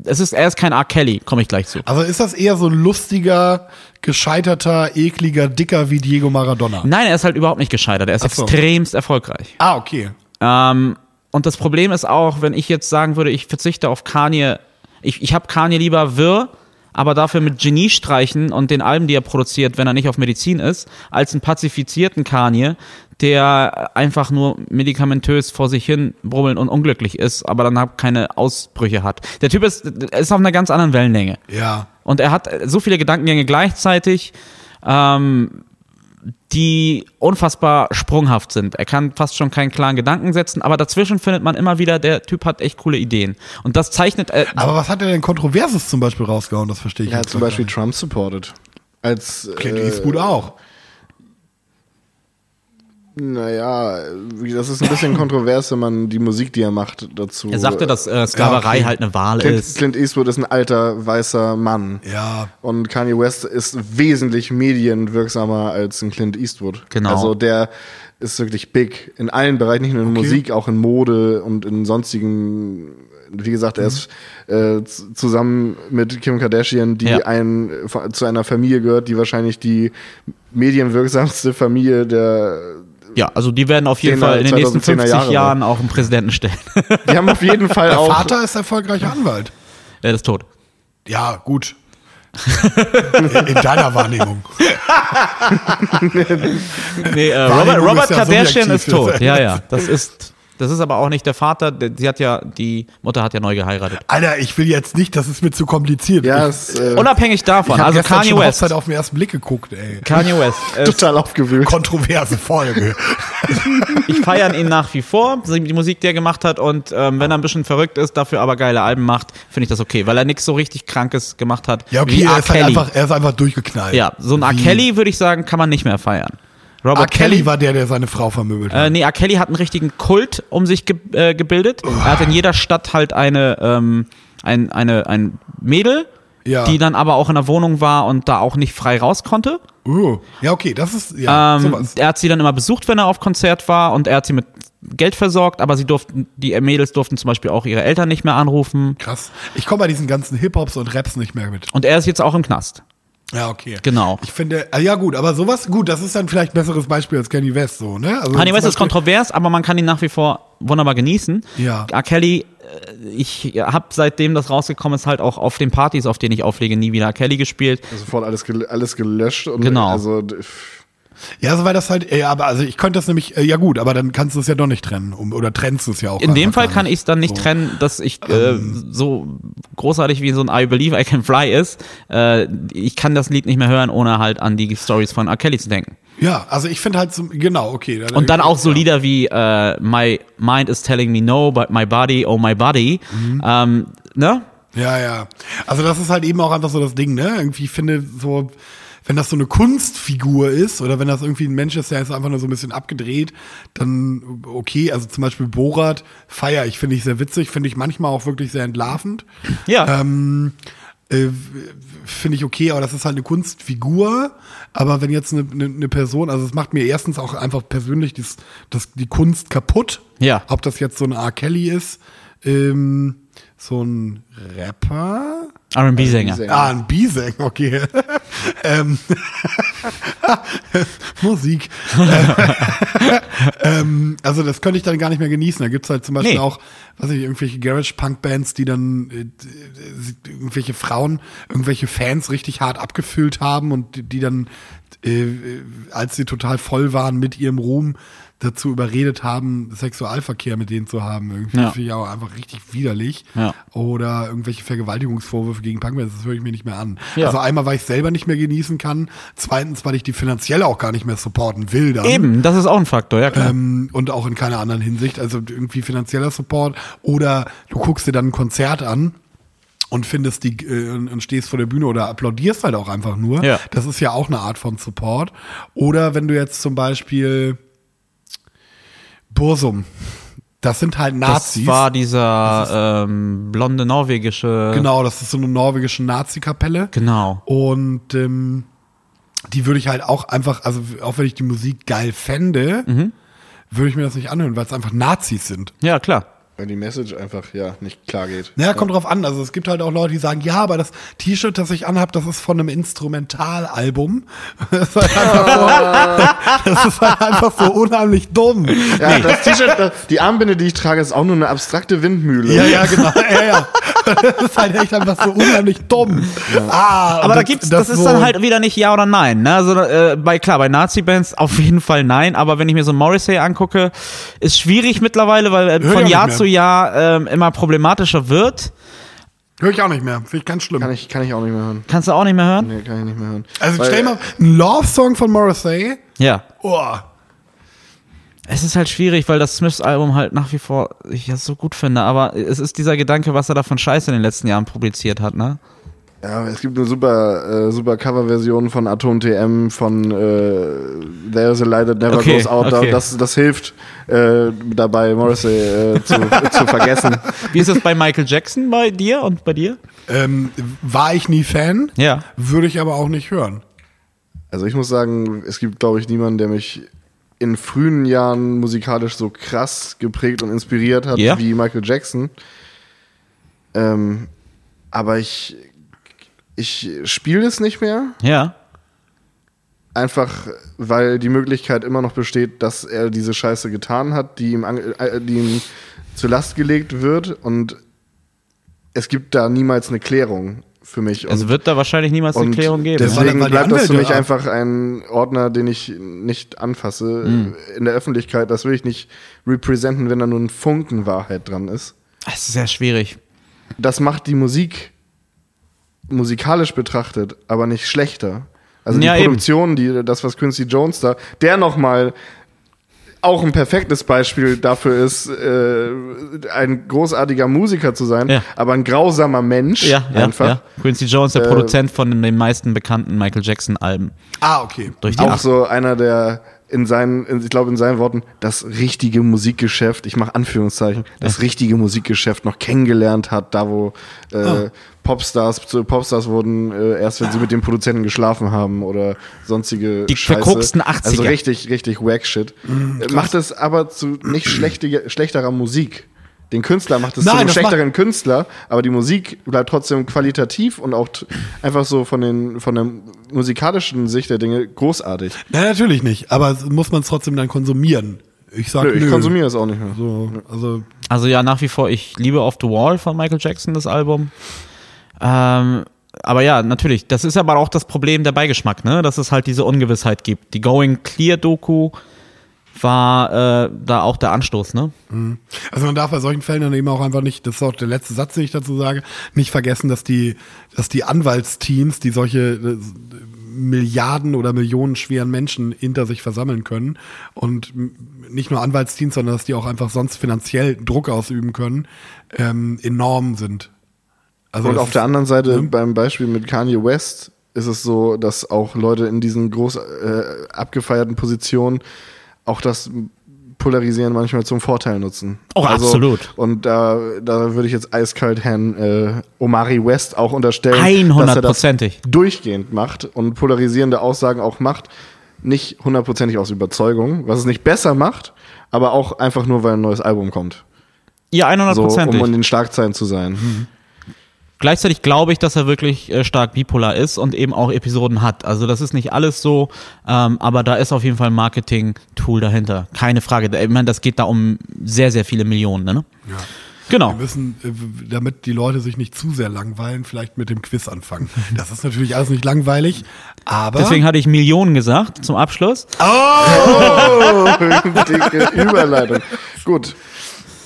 es ist, er ist kein R. Kelly, komme ich gleich zu. Also ist das eher so ein lustiger, gescheiterter, ekliger Dicker wie Diego Maradona? Nein, er ist halt überhaupt nicht gescheitert. Er ist so. extremst erfolgreich. Ah, okay. Ähm, und das Problem ist auch, wenn ich jetzt sagen würde, ich verzichte auf Kanye, ich, ich habe Kanye lieber wirr, aber dafür mit Geniestreichen und den Alben, die er produziert, wenn er nicht auf Medizin ist, als einen pazifizierten Kanye, der einfach nur medikamentös vor sich hin brummeln und unglücklich ist, aber dann halt keine Ausbrüche hat. Der Typ ist, ist auf einer ganz anderen Wellenlänge. Ja. Und er hat so viele Gedankengänge gleichzeitig, ähm, die unfassbar sprunghaft sind. Er kann fast schon keinen klaren Gedanken setzen, aber dazwischen findet man immer wieder, der Typ hat echt coole Ideen. Und das zeichnet, äh, Aber was hat er denn Kontroverses zum Beispiel rausgehauen? Das verstehe ich Er hat zum Beispiel Trump supported. Als nicht. Clint äh, Eastwood auch. Naja, das ist ein bisschen kontrovers, wenn man die Musik, die er macht, dazu. er sagte, dass äh, Sklaverei Ja, halt eine Wahl Clint, ist. Clint Eastwood ist ein alter weißer Mann. Ja. Und Kanye West ist wesentlich medienwirksamer als ein Clint Eastwood. Genau. Also der ist wirklich big in allen Bereichen, nicht nur in Okay. Musik, auch in Mode und in sonstigen. Wie gesagt, er ist äh, zusammen mit Kim Kardashian, die Ja. ein, zu einer Familie gehört, die wahrscheinlich die medienwirksamste Familie der. Ja, also die werden auf jeden 10er, Fall in den nächsten 2010er 50 Jahre Jahren auch einen Präsidenten stellen. Die haben auf jeden Fall Der auch. Vater ist erfolgreicher Anwalt. er ist tot. Ja, gut. in, in deiner Wahrnehmung. Nee, äh, Wahrnehmung Robert, Robert ist ja Kardashian subjektiv. ist tot. Ja, ja, das ist Das ist aber auch nicht der Vater. Sie hat ja, die Mutter hat ja neu geheiratet. Alter, ich will jetzt nicht, das ist mir zu kompliziert. Ja, ich, ist äh, Unabhängig ich davon, habe also Kanye West. Hochzeit auf den ersten Blick geguckt, ey. Kanye West. Es, total aufgewühlt. Kontroverse Folge. ich feiere ihn nach wie vor, die Musik, die er gemacht hat. Und ähm, wenn er ein bisschen verrückt ist, dafür aber geile Alben macht, finde ich das okay, weil er nichts so richtig Krankes gemacht hat. Ja, okay, wie er ist, halt einfach, er ist einfach durchgeknallt. ja, so ein. Wie- Kelly, würde ich sagen, kann man nicht mehr feiern. R. Robert Kelly war der, der seine Frau vermöbelt hat. Äh, nee, R. Kelly hat einen richtigen Kult um sich ge äh, gebildet. Er hat in jeder Stadt halt eine, ähm, ein, eine, ein Mädel, Ja. die dann aber auch in der Wohnung war und da auch nicht frei raus konnte. Oh. Ja, okay, das ist, ja, Ähm, sowas. er hat sie dann immer besucht, wenn er auf Konzert war und er hat sie mit Geld versorgt, aber sie durften, die Mädels durften zum Beispiel auch ihre Eltern nicht mehr anrufen. Krass. Ich komme bei diesen ganzen Hip-Hops und Raps nicht mehr mit. Und er ist jetzt auch im Knast. Ja, okay. Genau. Ich finde, ah, ja gut, aber sowas, gut, das ist dann vielleicht ein besseres Beispiel als Kanye West, so, ne? Also Kanye West ist kontrovers, aber man kann ihn nach wie vor wunderbar genießen. Ja. R. Kelly, äh, ich habe seitdem das rausgekommen ist, halt auch auf den Partys, auf denen ich auflege, nie wieder R. Kelly gespielt. Sofort alles, gel alles gelöscht. Und Genau. Also, d- Ja, so weil das halt, ja, aber also ich könnte das nämlich, äh, ja gut, aber dann kannst du es ja doch nicht trennen. Um, oder trennst du es ja auch. In dem Fall kann ich es dann nicht So. trennen, dass ich äh, so großartig wie so ein I Believe I Can Fly ist. Äh, ich kann das Lied nicht mehr hören, ohne halt an die Stories von R. Kelly zu denken. Ja, also ich finde halt, so, genau, okay. Und dann auch so. Lieder wie äh, My Mind is telling me no, but my body, oh my body. Mhm. Ähm, ne? Ja, ja. Also das ist halt eben auch einfach so das Ding, ne? Irgendwie ich finde so, wenn das so eine Kunstfigur ist oder wenn das irgendwie ein Mensch ist, der ist einfach nur so ein bisschen abgedreht, dann okay. Also zum Beispiel Borat feier ich, finde ich sehr witzig, finde ich manchmal auch wirklich sehr entlarvend. Ja. Ähm, äh, finde ich okay, aber das ist halt eine Kunstfigur. Aber wenn jetzt eine, eine, eine Person, also es macht mir erstens auch einfach persönlich das, das, die Kunst kaputt. Ja. Ob das jetzt so ein R. Kelly ist, ähm, so ein Rapper. R&B-Sänger. Sänger. Ah, ein Biseng, okay. ähm, Musik. ähm, also das könnte ich dann gar nicht mehr genießen. Da gibt's halt zum Beispiel Nee. auch, was weiß ich, irgendwelche Garage-Punk-Bands, die dann äh, irgendwelche Frauen, irgendwelche Fans richtig hart abgefüllt haben und die, die dann, äh, als sie total voll waren mit ihrem Ruhm, dazu überredet haben, Sexualverkehr mit denen zu haben. Irgendwie Ja. finde ich auch einfach richtig widerlich. Ja. Oder irgendwelche Vergewaltigungsvorwürfe gegen Punkbands, das höre ich mir nicht mehr an. Ja. Also einmal, weil ich selber nicht mehr genießen kann, zweitens, weil ich die finanziell auch gar nicht mehr supporten will dann. Eben, das ist auch ein Faktor, ja klar. Ähm, und auch in keiner anderen Hinsicht. Also irgendwie finanzieller Support. Oder du guckst dir dann ein Konzert an und findest die äh, und stehst vor der Bühne oder applaudierst halt auch einfach nur. Ja. Das ist ja auch eine Art von Support. Oder wenn du jetzt zum Beispiel Bursum, das sind halt Nazis. das war dieser ähm, blonde norwegische. genau, das ist so eine norwegische Nazi-Kapelle. Genau. Und ähm, die würde ich halt auch einfach, also auch wenn ich die Musik geil fände, Mhm. würde ich mir das nicht anhören, weil es einfach Nazis sind. Ja, klar. Wenn die Message einfach ja nicht klar geht. Naja, kommt drauf an. Also es gibt halt auch Leute, die sagen, ja, aber das T-Shirt, das ich anhab, das ist von einem Instrumentalalbum. Das ist halt einfach so, das ist halt einfach so unheimlich dumm. Ja, das T-Shirt, das- die Armbinde, die ich trage, ist auch nur eine abstrakte Windmühle. Ja, ja, genau. Ja, ja. Das ist halt echt einfach so unheimlich dumm. Ah, Aber da gibt's, das, ist so- dann halt wieder nicht Ja oder Nein. Ne? Also, äh, bei, klar, bei Nazi-Bands auf jeden Fall Nein, aber wenn ich mir so Morrissey angucke, ist schwierig mittlerweile, weil äh, von Jahr zu mehr. Jahr ähm, immer problematischer wird. Höre ich auch nicht mehr. Finde ich ganz schlimm. Kann ich, kann ich auch nicht mehr hören. Kannst du auch nicht mehr hören? Nee, kann ich nicht mehr hören. Also Weil- stell mal, ein Love-Song von Morrissey. Ja. Oh, Es ist halt schwierig, weil das Smiths-Album halt nach wie vor ich das so gut finde, aber es ist dieser Gedanke, was er da von Scheiße in den letzten Jahren publiziert hat, ne? Ja, es gibt eine super, äh, super Coverversion von Atom TM von äh, There's a Light That Never Okay, Goes Out. okay. Das, das hilft äh, dabei, Morrissey äh, zu, zu vergessen. Wie ist es bei Michael Jackson bei dir und bei dir? ähm, war ich nie Fan, Ja. würde ich aber auch nicht hören. Also ich muss sagen, es gibt, glaube ich, niemanden, der mich in frühen Jahren musikalisch so krass geprägt und inspiriert hat Ja. wie Michael Jackson. Ähm, aber ich, ich spiele es nicht mehr, Ja. einfach weil die Möglichkeit immer noch besteht, dass er diese Scheiße getan hat, die ihm, ange- äh, die ihm zur Last gelegt wird und es gibt da niemals eine Klärung. für mich. Es wird da wahrscheinlich niemals eine und Klärung geben. Deswegen bleibt das für mich einfach ein Ordner, den ich nicht anfasse Hm. in der Öffentlichkeit. Das will ich nicht representen, wenn da nur ein Funken Wahrheit dran ist. Das ist sehr schwierig. Das macht die Musik musikalisch betrachtet, aber nicht schlechter. Also die Ja, eben. Produktion, die, das, was Quincy Jones da, der nochmal auch ein perfektes Beispiel dafür ist, äh, ein großartiger Musiker zu sein, Ja. aber ein grausamer Mensch Ja, einfach. ja. Quincy Jones, der Äh, Produzent von den meisten bekannten Michael Jackson Alben. Ah, okay. Durch die Auch Acht- so einer, der in seinen, in, ich glaube in seinen Worten, das richtige Musikgeschäft, ich mache Anführungszeichen, das richtige Musikgeschäft noch kennengelernt hat, da wo äh, Oh. Popstars zu Popstars wurden, äh, erst wenn sie mit dem Produzenten geschlafen haben oder sonstige Die Scheiße. verkorksten 80er. Also richtig, richtig wack shit. Äh, macht es aber zu nicht schlechte, schlechterer Musik. Den Künstler macht es Nein, zu einem schlechteren Künstler, aber die Musik bleibt trotzdem qualitativ und auch einfach so von den von der musikalischen Sicht der Dinge großartig. Nein, natürlich nicht. Aber muss man es trotzdem dann konsumieren? Ich sag Nö, ich nö. konsumiere es auch nicht mehr. So, also Also ja, nach wie vor, ich liebe Off the Wall von Michael Jackson, das Album. Ähm, aber ja, natürlich, das ist aber auch das Problem der Beigeschmack, ne? Dass es halt diese Ungewissheit gibt. Die Going Clear Doku war äh, da auch der Anstoß, ne? Also man darf bei solchen Fällen dann eben auch einfach nicht, das ist auch der letzte Satz, den ich dazu sage, nicht vergessen, dass die, dass die Anwaltsteams, die solche äh, Milliarden oder Millionen schweren Menschen hinter sich versammeln können und nicht nur Anwaltsteams, sondern dass die auch einfach sonst finanziell Druck ausüben können, ähm, enorm sind. Also Und auf der anderen Seite, ne? beim Beispiel mit Kanye West, ist es so, dass auch Leute in diesen groß äh, abgefeierten Positionen auch das Polarisieren manchmal zum Vorteil nutzen. Oh, absolut. Und da, da würde ich jetzt eiskalt Herrn äh, Omari West auch unterstellen, dass er das durchgehend macht und polarisierende Aussagen auch macht. Nicht hundertprozentig aus Überzeugung, was es nicht besser macht, aber auch einfach nur, weil ein neues Album kommt. Ja, So, um in den Schlagzeilen zu sein. Gleichzeitig glaube ich, dass er wirklich äh, stark bipolar ist und eben auch Episoden hat. Also das ist nicht alles so, ähm, aber da ist auf jeden Fall ein Marketing-Tool dahinter. Keine Frage. Ich meine, das geht da um sehr, sehr viele Millionen. Ne? Ja. Genau. Wir müssen, äh, damit die Leute sich nicht zu sehr langweilen, vielleicht mit dem Quiz anfangen. Das ist natürlich alles nicht langweilig, aber. Deswegen hatte ich Millionen gesagt zum Abschluss. Oh, dicke Überleitung. Gut,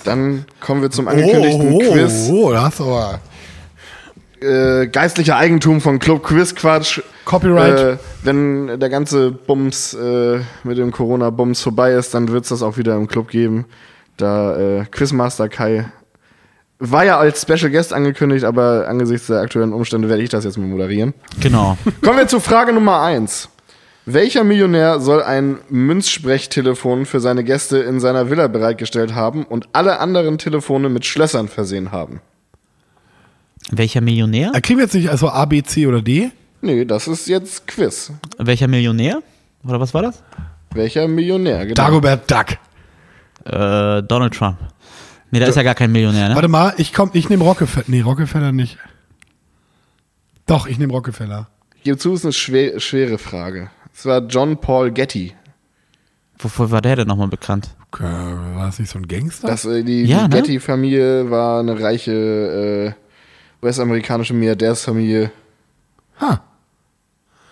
dann kommen wir zum angekündigten oh, Quiz. Oh, das ist aber. Äh, geistlicher Eigentum von Club Quiz Quatsch. Copyright. Äh, wenn der ganze Bums äh, mit dem Corona-Bums vorbei ist, dann wird es das auch wieder im Club geben. Da äh, Quizmaster Kai war ja als Special Guest angekündigt, aber angesichts der aktuellen Umstände werde ich das jetzt mal moderieren. Genau. Kommen wir zu Frage Nummer eins. Welcher Millionär soll ein Münzsprechtelefon für seine Gäste in seiner Villa bereitgestellt haben und alle anderen Telefone mit Schlössern versehen haben? Welcher Millionär? Äh, Kriegen wir jetzt nicht also A, B, C oder D? Nee, das ist jetzt Quiz. Welcher Millionär? Oder was war das? Welcher Millionär? Genau. Dagobert Duck. Äh, Donald Trump. Nee, da ist ja gar kein Millionär, ne? Warte mal, ich komm, ich nehme Rockefeller. Nee, Rockefeller nicht. Doch, ich nehme Rockefeller. Hierzu ist eine schwer, schwere Frage. Es war John Paul Getty. Wofür war der denn nochmal bekannt? Okay, war das nicht so ein Gangster? Das, äh, die Ja, die ne? Getty-Familie war eine reiche äh, US-amerikanische Milliardärsfamilie. ha,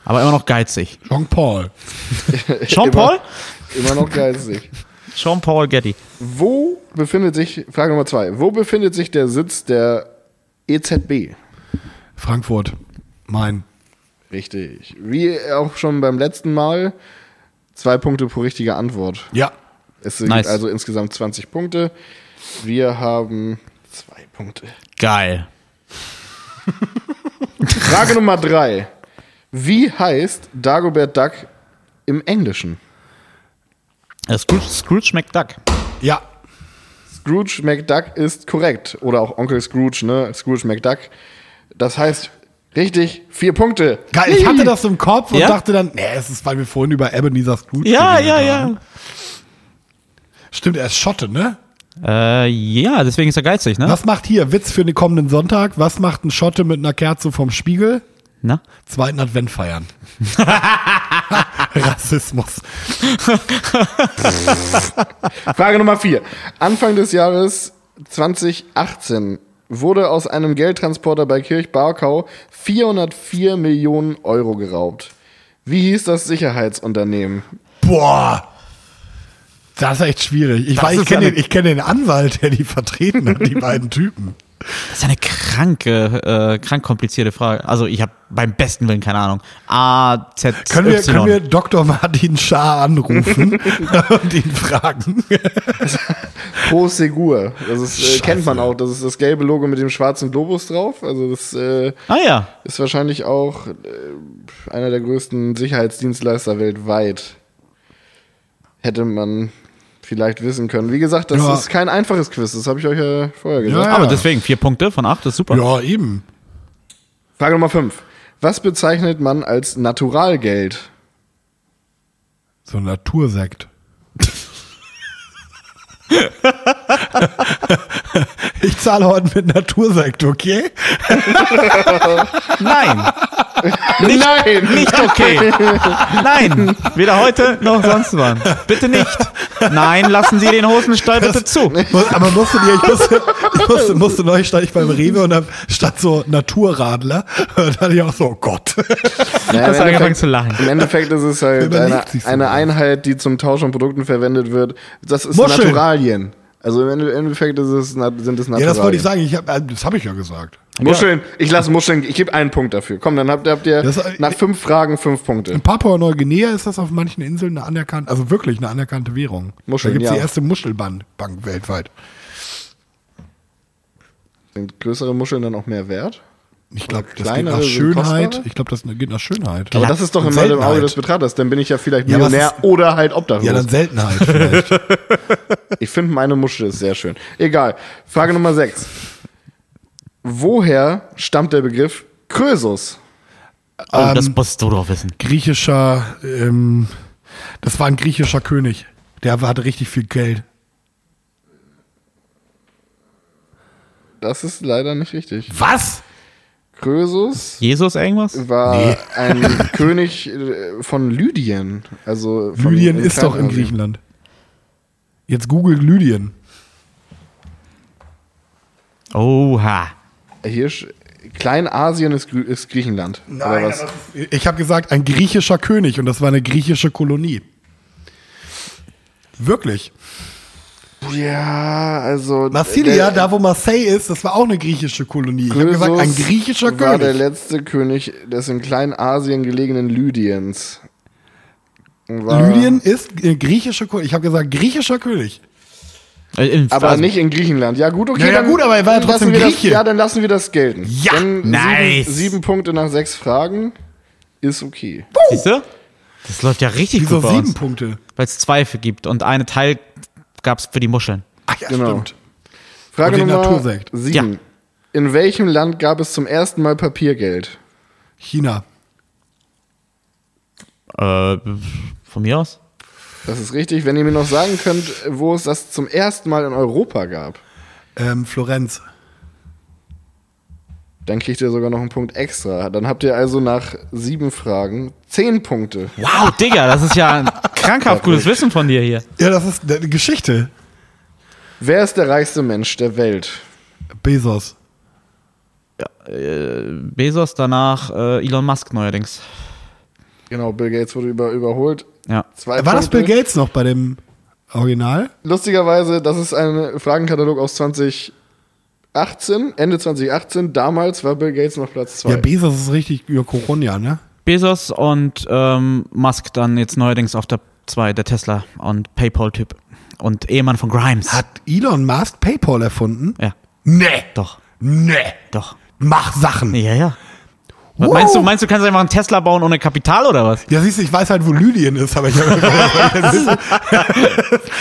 Aber immer noch geizig. Jean Paul. Jean Paul? Immer noch geistig. Jean Paul Getty. Wo befindet sich, Frage Nummer zwei, wo befindet sich der Sitz der EZB? Frankfurt. Mein. Richtig. Wie auch schon beim letzten Mal, zwei Punkte pro richtige Antwort. Ja. Es sind Nice. also insgesamt 20 Punkte. Wir haben zwei Punkte. Geil. Frage Nummer drei. Wie heißt Dagobert Duck im Englischen? Scrooge, Scrooge McDuck. Ja. Scrooge McDuck ist korrekt. Oder auch Onkel Scrooge, ne? Scrooge McDuck. Das heißt, richtig, vier Punkte. Geil, ich hatte das im Kopf und Ja? dachte dann, nee, es ist, weil wir vorhin über Ebenezer Scrooge Ja, ja, haben. ja. Stimmt, er ist Schotte, ne? Äh, ja, deswegen ist er geizig, ne? Was macht hier, Witz für den kommenden Sonntag, was macht ein Schotte mit einer Kerze vom Spiegel? Na? Zweiten Advent feiern. Rassismus. Frage Nummer vier. Anfang des Jahres 2018 wurde aus einem Geldtransporter bei Kirchbarkau 404 Millionen Euro geraubt. Wie hieß das Sicherheitsunternehmen? Boah. Das ist echt schwierig. Ich, Das weiß, ich kenne eine- den, ich kenn den Anwalt, der die vertreten hat, die beiden Typen. Das ist eine kranke, äh, krank komplizierte Frage. Also ich habe beim besten Willen keine Ahnung. A, Z, Können wir, können wir Dr. Martin Schaar anrufen und ihn fragen? Pro Segur. Das ist, äh, kennt man auch. Das ist das gelbe Logo mit dem schwarzen Globus drauf. Also das äh, ah ja. ist wahrscheinlich auch äh, einer der größten Sicherheitsdienstleister weltweit. Hätte man vielleicht wissen können. Wie gesagt, das Ja. ist kein einfaches Quiz. Das habe ich euch ja vorher gesagt. Ja. Aber deswegen vier Punkte von acht, das ist super. ja, eben. Frage Nummer 5. Was bezeichnet man als Naturalgeld? So ein Natursekt. ich zahle heute mit Natursekt, okay? Nein. Nicht, Nein! Nicht okay. Nein. Weder heute noch sonst wann. Bitte nicht. Nein, lassen Sie den Hosenstall bitte zu. Muss- Aber musste dir, ich musste, ich musste, musste neulich stand ich beim Rewe und da stand so Naturradler. Dann ich auch so, oh Gott. Naja, Hast angefangen zu lachen. Im Endeffekt ist es halt eine, so eine. Einheit, die zum Tausch von Produkten verwendet wird. Das ist Muscheln. Naturalien. Also im Ende- im Endeffekt ist es, sind es Ja, Naturalien. das wollte ich sagen. Ich hab, äh, das habe ich ja gesagt. Muscheln, ich lasse Muscheln, ich gebe einen Punkt dafür. Komm, dann habt, habt ihr Das ist- nach fünf Fragen fünf Punkte. In Papua-Neuguinea ist das auf manchen Inseln eine anerkannte, also wirklich eine anerkannte Währung. Muscheln, da gibt es ja. die erste Muschelbank Bank weltweit. Sind größere Muscheln dann auch mehr wert? Ich glaube, das geht nach Schönheit. Ich glaube, das geht nach Schönheit. Aber das ist doch immer im Seltenheit. Auge des Betrachters. Dann bin ich ja vielleicht Ja, Millionär ist- oder halt obdachlos. Ja, dann Seltenheit vielleicht. Ich finde, meine Muschel ist sehr schön. Egal. Frage Nummer 6. Woher stammt der Begriff Krösus? Oh, Ähm, das musst du doch wissen. griechischer, ähm, das war ein griechischer König. Der hatte richtig viel Geld. Das ist leider nicht richtig. Was? Krösus Jesus irgendwas? war Nee. ein König äh, von Lydien. Also von Lydien ist doch in. Griechenland. Jetzt google Lydien. Oha. Hier Kleinasien ist, ist Griechenland. oder was? Ich habe gesagt, ein griechischer König und das war eine griechische Kolonie. Wirklich. Ja, also. Massilia, der- da wo Marseille ist, das war auch eine griechische Kolonie. Ich habe gesagt, ein griechischer war der König. letzte König des in Kleinasien gelegenen Lydiens. War- Lydien ist eine griechische Kolonie. Ich habe gesagt, griechischer König. Äh, in- Aber also- nicht in Griechenland. Ja, gut, okay. Ja, ja, dann gut, aber er war ja lassen trotzdem wir das, Grieche. Ja, dann lassen wir das gelten. Ja, dann nice. Sieben, sieben Punkte nach sechs Fragen ist okay. Siehst du? Das läuft ja richtig Wieso gut bei sieben. Punkte? Weil es Zweifel gibt und eine Teil gab's für die Muscheln. Ach ja, Genau. stimmt. Frage Nummer Natursekt. sieben. In welchem Land gab es zum ersten Mal Papiergeld? China. Äh, von mir aus? Das ist richtig. Wenn ihr mir noch sagen könnt, wo es das zum ersten Mal in Europa gab, Ähm, Florenz. Dann kriegt ihr sogar noch einen Punkt extra. Dann habt ihr also nach sieben Fragen zehn Punkte. Wow, Digga, das ist ja ein krankhaft gutes Wissen von dir hier. Ja, das ist eine Geschichte. Wer ist der reichste Mensch der Welt? Bezos. Bezos, danach äh, Elon Musk neuerdings. Genau, Bill Gates wurde über, überholt. Ja. Zwei War das Punkte. Bill Gates noch bei dem Original? Lustigerweise, das ist ein Fragenkatalog aus 2018, Ende 2018. Damals war Bill Gates noch Platz zwei. Ja, Bezos ist richtig über Corona, ne? Bezos und ähm, Musk dann jetzt neuerdings auf der 2, der Tesla und PayPal-Typ. Und Ehemann von Grimes. Hat Elon Musk PayPal erfunden? ja, Nee. doch, Nee. doch. Mach Sachen. Ja, ja. Was Wow. Meinst du, meinst du, kannst einfach einen Tesla bauen ohne Kapital oder was? Ja, siehst du, ich weiß halt, wo Lydien ist, aber ich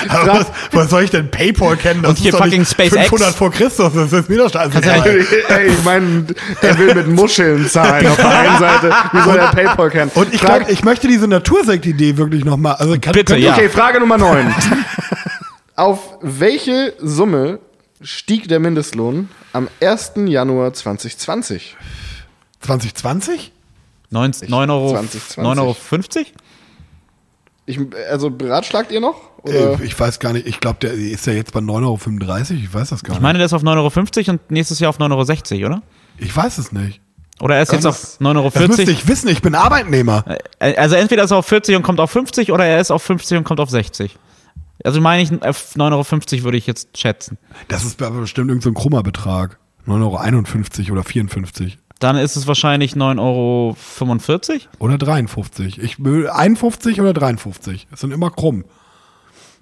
aber was, was soll ich denn PayPal kennen? Das Und hier fucking SpaceX. 500 vor Christus, das ist mir doch scheiße. Ey, ich meine, er will mit Muscheln zahlen auf der einen Seite. Wie soll er PayPal kennen? Und ich glaube, ich möchte diese Natursekt-Idee wirklich nochmal. Also kann, Bitte, könnt- ja. Okay, Frage Nummer 9. Auf welche Summe stieg der Mindestlohn am 1. Januar 2020? 2020? 9, 9 Euro, 2020. 9,50 Euro? 50? Ich, also beratschlagt ihr noch? Oder? Äh, ich weiß gar nicht, ich glaube, der ist ja jetzt bei 9,35 Euro. Ich weiß das gar Ich nicht. meine, der ist auf 9,50 Euro und nächstes Jahr auf 9,60 Euro, oder? Ich weiß es nicht. Oder er ist jetzt auf Das müsste 9,40 Euro. ich wissen, ich bin Arbeitnehmer. Äh, Also entweder ist er auf 40 und kommt auf 50 oder er ist auf 50 und kommt auf 60. Also meine ich, auf 9,50 Euro würde ich jetzt schätzen. Das ist aber bestimmt irgendein so ein krummer Betrag. 9,51 Euro oder 54 Dann ist es wahrscheinlich 9,45 Euro. oder 53. Ich will 51 oder 53. Das sind immer krumm.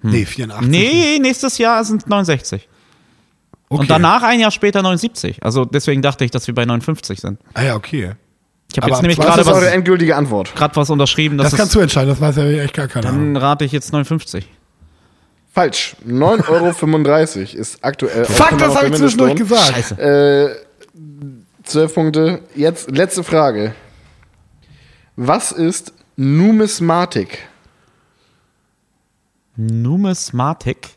Nee, 84. Nee, nächstes Jahr sind 69. okay. Und danach ein Jahr später 79. Also deswegen dachte ich, dass wir bei 59 sind. Ah ja, okay. Ich habe jetzt nämlich Was gerade was, endgültige Antwort? grad was unterschrieben. Das, Das, kannst du entscheiden, das weiß ja echt gar keiner. Dann rate ich jetzt 59. Falsch. 9,35 Euro ist aktuell. Fuck, das habe ich zwischendurch gesagt. Scheiße. Äh, 12 Punkte. Jetzt letzte Frage. Was ist Numismatik? Numismatik.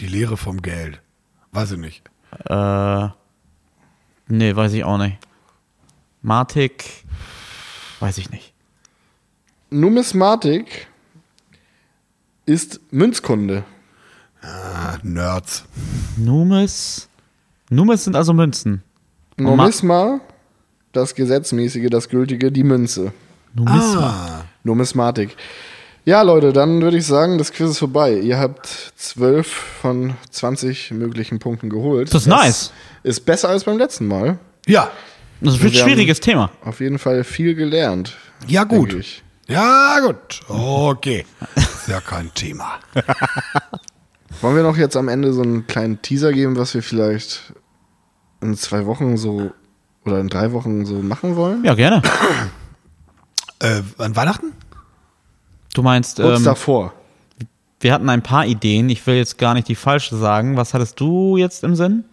Die Lehre vom Geld. Weiß ich nicht. Äh, nee, weiß ich auch nicht. Matik. Weiß ich nicht. Numismatik ist Münzkunde. Ah, Nerds. Numis. Numis sind also Münzen. Und Ma- Numisma, das Gesetzmäßige, das Gültige, die Münze. Numisma. Ah, Numismatik. Ja, Leute, dann würde ich sagen, das Quiz ist vorbei. Ihr habt 12 von 20 möglichen Punkten geholt. Das ist nice. Ist besser als beim letzten Mal. ja. Das ist ein schwieriges Thema. Auf jeden Fall viel gelernt. Ja, gut. Ja, gut. Okay. Ist ja kein Thema. Wollen wir noch jetzt am Ende so einen kleinen Teaser geben, was wir vielleicht in zwei Wochen so oder in drei Wochen so machen wollen? Ja, gerne. Äh, an Weihnachten? Du meinst, Kurz ähm, davor. wir hatten ein paar Ideen. Ich will jetzt gar nicht die falsche sagen. Was hattest du jetzt im Sinn?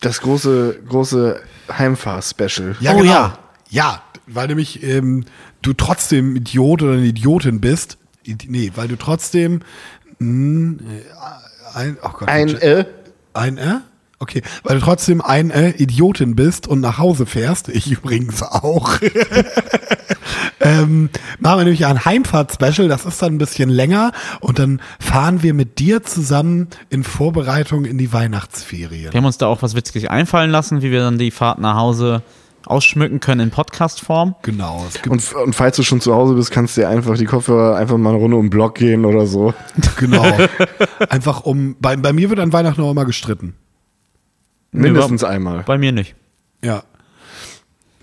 Das große, große Heimfahr-Special. Ja, Oh, genau. ja. Ja, weil nämlich ähm, du trotzdem Idiot oder eine Idiotin bist. Nee, weil du trotzdem mh, äh, ein, oh Gott, Ein äh, ein äh? Okay, weil du trotzdem ein äh, Idiotin bist und nach Hause fährst, ich übrigens auch. ähm, machen wir nämlich ein Heimfahrt-Special, das ist dann ein bisschen länger und dann fahren wir mit dir zusammen in Vorbereitung in die Weihnachtsferien. Wir haben uns da auch was witzig einfallen lassen, wie wir dann die Fahrt nach Hause ausschmücken können in Podcast-Form. Genau, es gibt und, und falls du schon zu Hause bist, kannst du dir einfach die Kopfhörer einfach mal eine Runde um den Block gehen oder so. Genau. Einfach um, bei, bei mir wird an Weihnachten auch immer gestritten. Mindestens einmal. Bei mir nicht. Ja.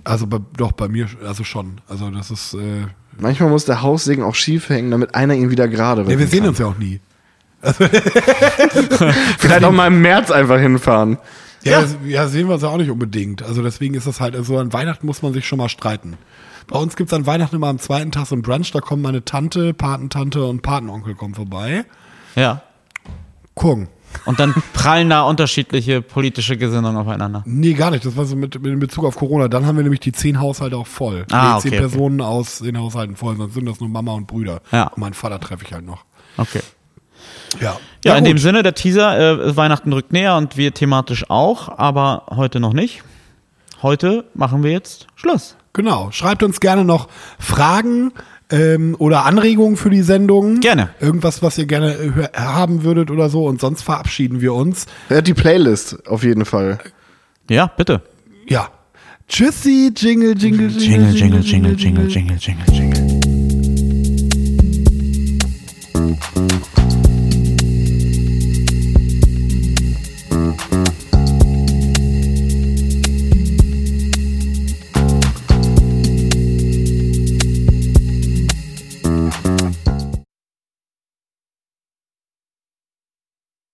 Also bei, doch, bei mir, also schon. Also das ist, äh, Manchmal muss der Haussegen auch schief hängen, damit einer ihn wieder gerade ja, wir sehen kann. uns ja auch nie. Vielleicht auch mal im März einfach hinfahren. Ja, ja. ja, sehen wir uns ja auch nicht unbedingt. Also deswegen ist das halt, also an Weihnachten muss man sich schon mal streiten. Bei uns gibt's an Weihnachten immer am zweiten Tag so ein Brunch, da kommen meine Tante, Patentante und Patenonkel kommen vorbei. Ja. Gucken. Und dann prallen da unterschiedliche politische Gesinnungen aufeinander. Nee, gar nicht. Das war so mit, mit in Bezug auf Corona. Dann haben wir nämlich die zehn Haushalte auch voll. Ah, nee, zehn okay, okay. Personen aus den Haushalten voll, sonst sind das nur Mama und Brüder. Ja. Und meinen Vater treffe ich halt noch. Okay. Ja. Ja, in gut. dem Sinne, der Teaser, äh, Weihnachten rückt näher und wir thematisch auch, aber heute noch nicht. Heute machen wir jetzt Schluss. Genau. Schreibt uns gerne noch Fragen ähm, oder Anregungen für die Sendung. Gerne. Irgendwas, was ihr gerne äh, haben würdet oder so. Und sonst verabschieden wir uns. Ja, die Playlist auf jeden Fall. Ja, bitte. Ja. Tschüssi, jingle, Jingle, Jingle, Jingle, Jingle, Jingle, Jingle, Jingle, Jingle, Jingle. jingle.